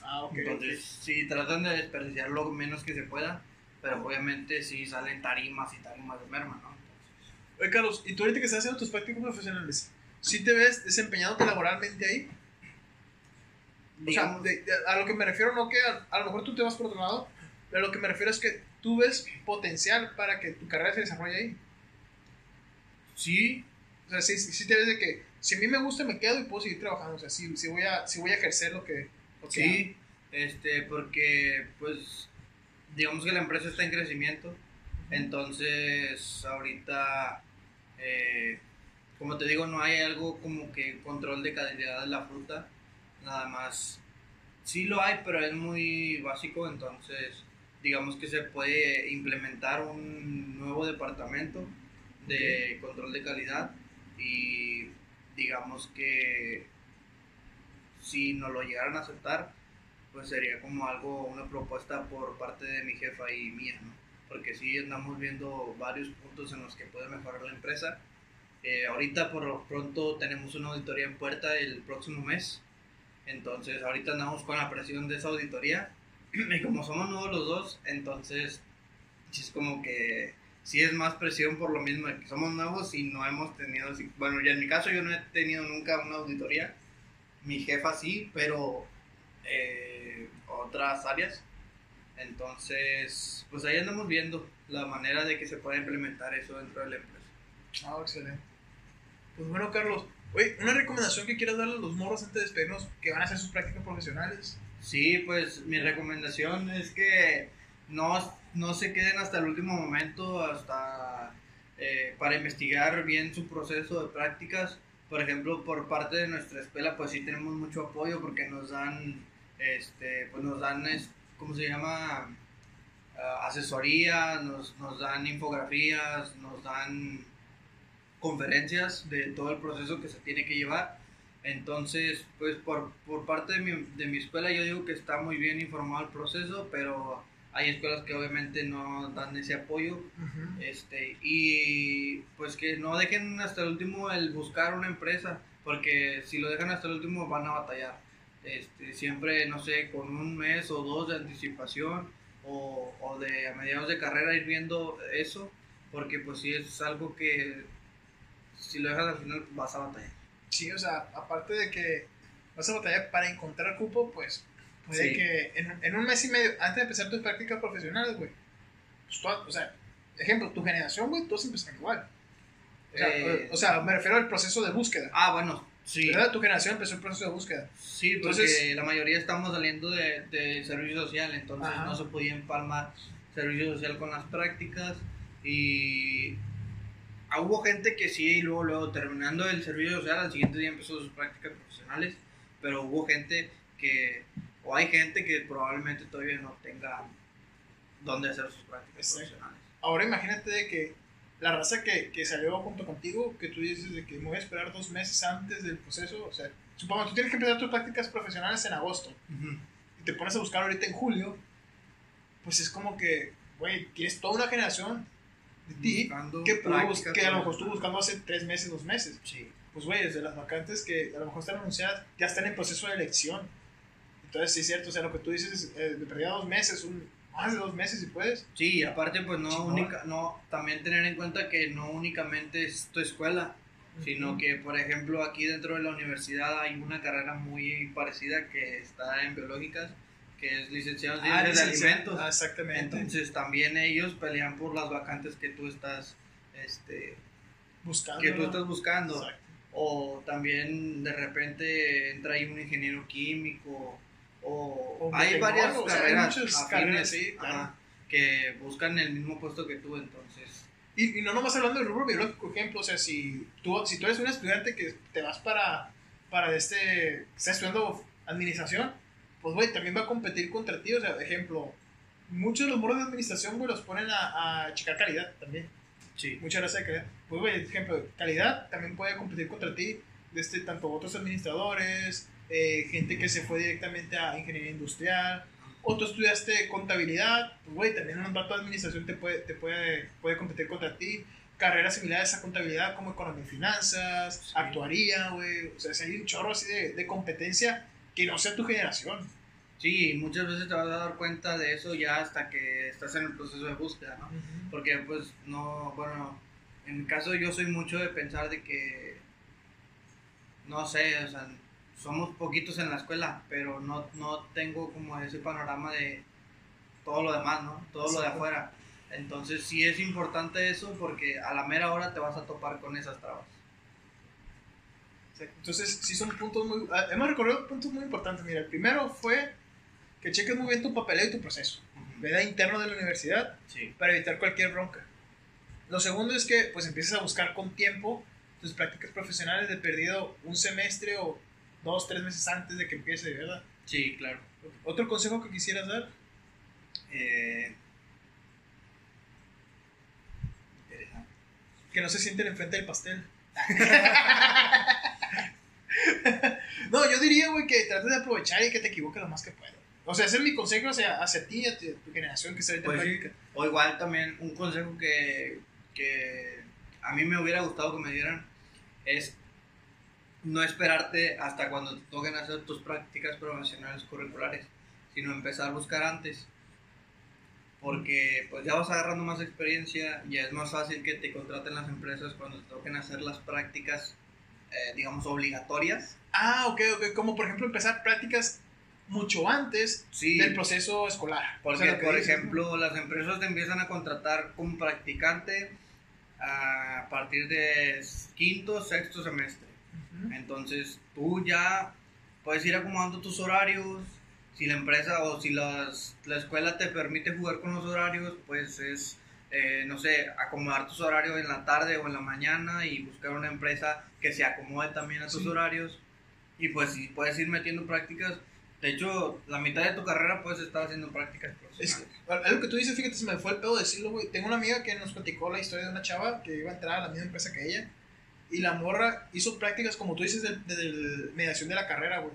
Ah, ok. Entonces, sí, tratan de desperdiciar lo menos que se pueda, pero obviamente sí salen tarimas y tarimas de merma, ¿no? Entonces, Oye, Carlos, ¿y tú ahorita que estás haciendo tus prácticas profesionales, sí te ves desempeñándote laboralmente ahí? O sea, digamos- de- de- a lo que me refiero, no que a, a lo mejor tú te vas por otro lado, pero a lo que me refiero es que tú ves potencial para que tu carrera se desarrolle ahí. sí, O sea, sí, sí, te ves de que si a mí me gusta, me quedo y puedo seguir trabajando. O sea, sí, sí voy, a, sí voy a ejercer lo que. Lo que Sí, este, porque pues digamos que la empresa está en crecimiento, entonces ahorita, eh, como te digo, no hay algo como que control de calidad de la fruta, nada más. Sí lo hay, pero es muy básico, entonces digamos que se puede implementar un nuevo departamento de control de calidad y digamos que si nos lo llegaran a aceptar, pues sería como algo, una propuesta por parte de mi jefa y mía, ¿no? Porque sí andamos viendo varios puntos en los que puede mejorar la empresa. Eh, ahorita por lo pronto tenemos una auditoría en puerta el próximo mes, entonces ahorita andamos con la presión de esa auditoría y como somos nuevos los dos, entonces es como que sí es más presión por lo mismo de que somos nuevos y no hemos tenido, bueno, ya en mi caso yo no he tenido nunca una auditoría, mi jefa sí, pero eh, otras áreas. Entonces, pues ahí andamos viendo la manera de que se pueda implementar eso dentro de la empresa. Ah, excelente. Pues bueno, Carlos, oye, una recomendación que quieras darle a los morros antes de despedirnos que van a hacer sus prácticas profesionales. Sí, pues mi recomendación es que no, no se queden hasta el último momento, hasta eh, para investigar bien su proceso de prácticas. Por ejemplo, por parte de nuestra escuela, pues sí tenemos mucho apoyo porque nos dan, este, pues nos dan, ¿cómo se llama? Ah, asesoría, nos, nos dan infografías, nos dan conferencias de todo el proceso que se tiene que llevar. Entonces, pues por, por parte de mi, de mi escuela yo digo que está muy bien informado el proceso, pero hay escuelas que obviamente no dan ese apoyo. Este, y pues que no dejen hasta el último el buscar una empresa, porque si lo dejan hasta el último van a batallar. Este, siempre, no sé, con un mes o dos de anticipación o, o de a mediados de carrera ir viendo eso, porque pues si es algo que si lo dejas al final vas a batallar. Sí, o sea, aparte de que vas a batallar para encontrar cupo, pues puede Sí. que en, en un mes y medio, antes de empezar tus prácticas profesionales, güey, pues o sea, ejemplo, tu generación, güey, todos empezaron igual. O sea, Eh, o sea, me refiero al proceso de búsqueda. Ah, bueno, sí. ¿Verdad? Tu generación empezó el proceso de búsqueda. Sí, porque Entonces- la mayoría estamos saliendo de, de servicio social, entonces Ajá. no se podía empalmar servicio social con las prácticas y ah, hubo gente que sí, y luego, luego terminando el servicio social, al siguiente día empezó sus prácticas profesionales, pero hubo gente que, o hay gente que probablemente todavía no tenga dónde hacer sus prácticas Exacto. profesionales. Ahora imagínate de que la raza que, que salió junto contigo, que tú dices de que me voy a esperar dos meses antes del proceso, o sea, supongo tú tienes que empezar tus prácticas profesionales en agosto y te pones a buscar ahorita en julio, pues es como que, güey, tienes toda una generación de ti que, que a lo mejor estuvo buscando hace tres meses, dos meses. Sí. Pues, güey, de las vacantes que a lo mejor están anunciadas, ya están en proceso de elección. Entonces, sí es cierto, o sea, lo que tú dices, eh, de perdida dos meses, un, más de dos meses si puedes. Sí, aparte pues no única, no, también tener en cuenta que no únicamente es tu escuela, sino que por ejemplo aquí dentro de la universidad hay una carrera muy parecida que está en biológicas, que es licenciado en Ah, de licenciado. alimentos. Ah, exactamente. Entonces también ellos pelean por las vacantes que tú estás, este, Buscando. que tú estás buscando. Exacto. O también de repente entra ahí un ingeniero químico. O, O hay varias o sea, hay carreras, afines, carreras, sí, claro. ajá, que buscan el mismo puesto que tú, entonces. Y, y no nomás hablando del rubro biológico, ejemplo, o sea, si tú, si tú eres un estudiante que te vas para, para este, estás estudiando administración, pues, güey, también va a competir contra ti, o sea, ejemplo, muchos de los moros de administración, güey, los ponen a, a checar calidad también, Sí. muchas gracias de calidad. Pues, güey, ejemplo, calidad también puede competir contra ti, este, tanto otros administradores, eh, gente que se fue directamente a ingeniería industrial, o tú estudiaste contabilidad, pues, güey, también un vato de administración te puede, te puede, puede competir contra ti. Carreras similares a contabilidad como economía y finanzas, Sí. actuaría, güey. O sea, si hay un chorro así de, de competencia que no sea tu generación. Sí, muchas veces te vas a dar cuenta de eso ya hasta que estás en el proceso de búsqueda, ¿no? Porque pues no, bueno, en mi caso yo soy mucho de pensar de que, no sé, o sea, somos poquitos en la escuela, pero no, no tengo como ese panorama de todo lo demás, ¿no? Todo lo de afuera. Entonces sí es importante eso porque a la mera hora te vas a topar con esas trabas. Entonces, sí son puntos muy... ah, Hemos recorrido puntos muy importantes. Mira, el primero fue que cheques muy bien tu papeleo y tu proceso. ¿verdad? Interno de la universidad. Sí. para evitar cualquier bronca. Lo segundo es que pues empieces a buscar con tiempo tus prácticas profesionales de perdido un semestre o dos, tres meses antes de que empiece, ¿verdad? Sí, claro. Otro consejo que quisieras dar, Eh, que no se sienten enfrente del pastel. no, yo diría, güey, que trates de aprovechar y que te equivoques lo más que puedas. O sea, ese es mi consejo hacia, hacia ti y a tu, generación que en Pues práctica. O igual también un consejo que, que a mí me hubiera gustado que me dieran es no esperarte hasta cuando te toquen hacer tus prácticas profesionales curriculares, sino empezar a buscar antes. Porque pues ya vas agarrando más experiencia, ya es más fácil que te contraten las empresas cuando te toquen hacer las prácticas, eh, digamos, obligatorias. Ah, ok, ok. Como por ejemplo empezar prácticas mucho antes Sí, del proceso escolar. Porque, O sea, por dices, ¿no? ejemplo, las empresas te empiezan a contratar como practicante a partir de quinto, sexto semestre. Entonces, tú ya puedes ir acomodando tus horarios. Si la empresa o si las- la escuela te permite jugar con los horarios, pues es, eh, no sé, acomodar tus horarios en la tarde o en la mañana y buscar una empresa que se acomode también a tus Sí. horarios. Y pues si puedes ir metiendo prácticas. De hecho, la mitad de tu carrera puedes estar haciendo prácticas Es profesionales. que, algo que tú dices, fíjate, se me fue el pedo decirlo, güey. Tengo una amiga que nos platicó la historia de una chava que iba a entrar a la misma empresa que ella. Y la morra hizo prácticas, como tú dices, de, de- de mediación de la carrera, güey.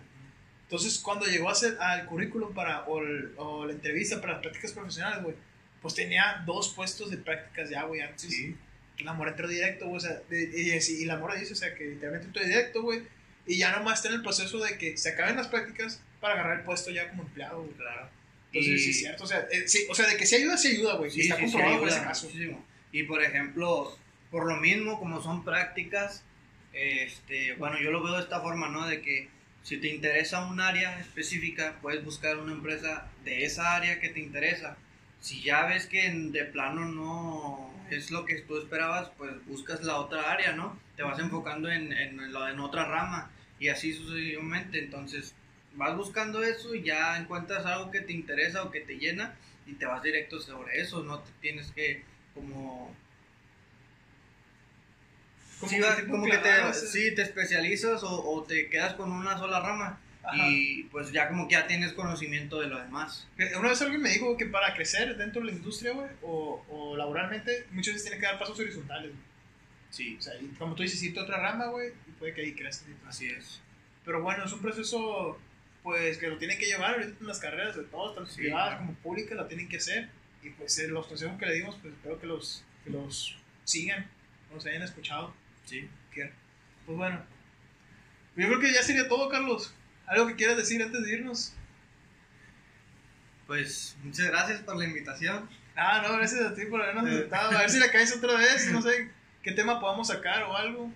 Entonces, cuando llegó a hacer al currículum para, o, el- o la entrevista para las prácticas profesionales, güey, pues tenía dos puestos de prácticas ya, güey. Antes, Sí. la morra entró directo, güey. O sea, de- y, y la morra dice, o sea, que literalmente entró directo, güey. Y ya nomás está en el proceso de que se acaben las prácticas para agarrar el puesto ya como empleado, güey. Claro. Entonces, Y- sí, es cierto. O sea, eh, sí, o sea, de que si ayuda, sí ayuda, güey. Sí, y está sí, comprobado por ese caso. muchísimo. Y por ejemplo, por lo mismo, como son prácticas, este, bueno, yo lo veo de esta forma, ¿no? De que si te interesa un área específica, puedes buscar una empresa de esa área que te interesa. Si ya ves que de plano no es lo que tú esperabas, pues buscas la otra área, ¿no? Te vas enfocando en, en, la- en otra rama y así sucesivamente. Entonces, vas buscando eso y ya encuentras algo que te interesa o que te llena y te vas directo sobre eso, no te tienes que como... Como Sí, que va- tipo como que te, ese- sí, te especializas o, o te quedas con una sola rama Ajá. y pues ya como que ya tienes conocimiento de lo demás. Eh, Una vez alguien me dijo que para crecer dentro de la industria, güey, o, o laboralmente, muchas veces tienen que dar pasos horizontales, güey. Sí, O sea, y como tú dices, irte a otra rama, güey, y puede que ahí crezcas. así es. Pero bueno, es un proceso, pues, que lo tienen que llevar ahorita en las carreras de todos, tanto Sí, privadas claro. como públicas, lo tienen que hacer. Y pues, eh, los consejos que le dimos, pues, espero que los, que que los sigan, los hayan escuchado. Sí. Que- Pues bueno, yo creo que ya sería todo, Carlos. ¿Algo que quieras decir antes de irnos? Pues muchas gracias por la invitación. Ah, no, gracias a ti por habernos aceptado. A ver si la caes otra vez. No sé qué tema podamos sacar o algo.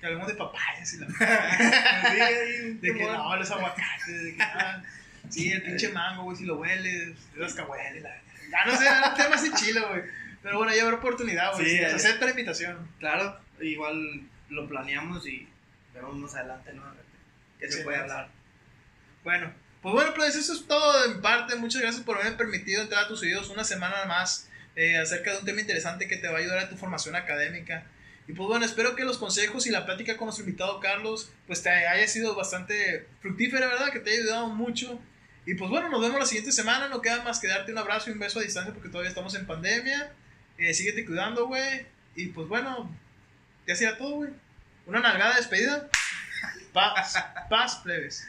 Que hablemos de papayas y la. De que no, los aguacates. De que, ah, sí, el pinche mango, güey, si lo hueles. Los cahueles. La... Ah, no sé, era un tema así chilo, güey. Pero bueno, ya habrá oportunidad, güey. Sí, Sí, eh. acepta la invitación. Claro, igual lo planeamos y vemos más adelante, ¿no? ¿Qué se Sí, puede sí. hablar? Bueno, pues bueno, pues eso es todo mi parte. Muchas gracias por haberme permitido entrar a tus oídos una semana más eh, acerca de un tema interesante que te va a ayudar a tu formación académica. Y pues bueno, espero que los consejos y la plática con nuestro invitado Carlos pues te haya sido bastante fructífera, ¿verdad? Que te haya ayudado mucho. Y pues bueno, nos vemos la siguiente semana. No queda más que darte un abrazo y un beso a distancia porque todavía estamos en pandemia. Eh, síguete cuidando, güey. Y pues bueno, ya será todo, güey. Una nalgada de despedida. Paz, paz, plebes.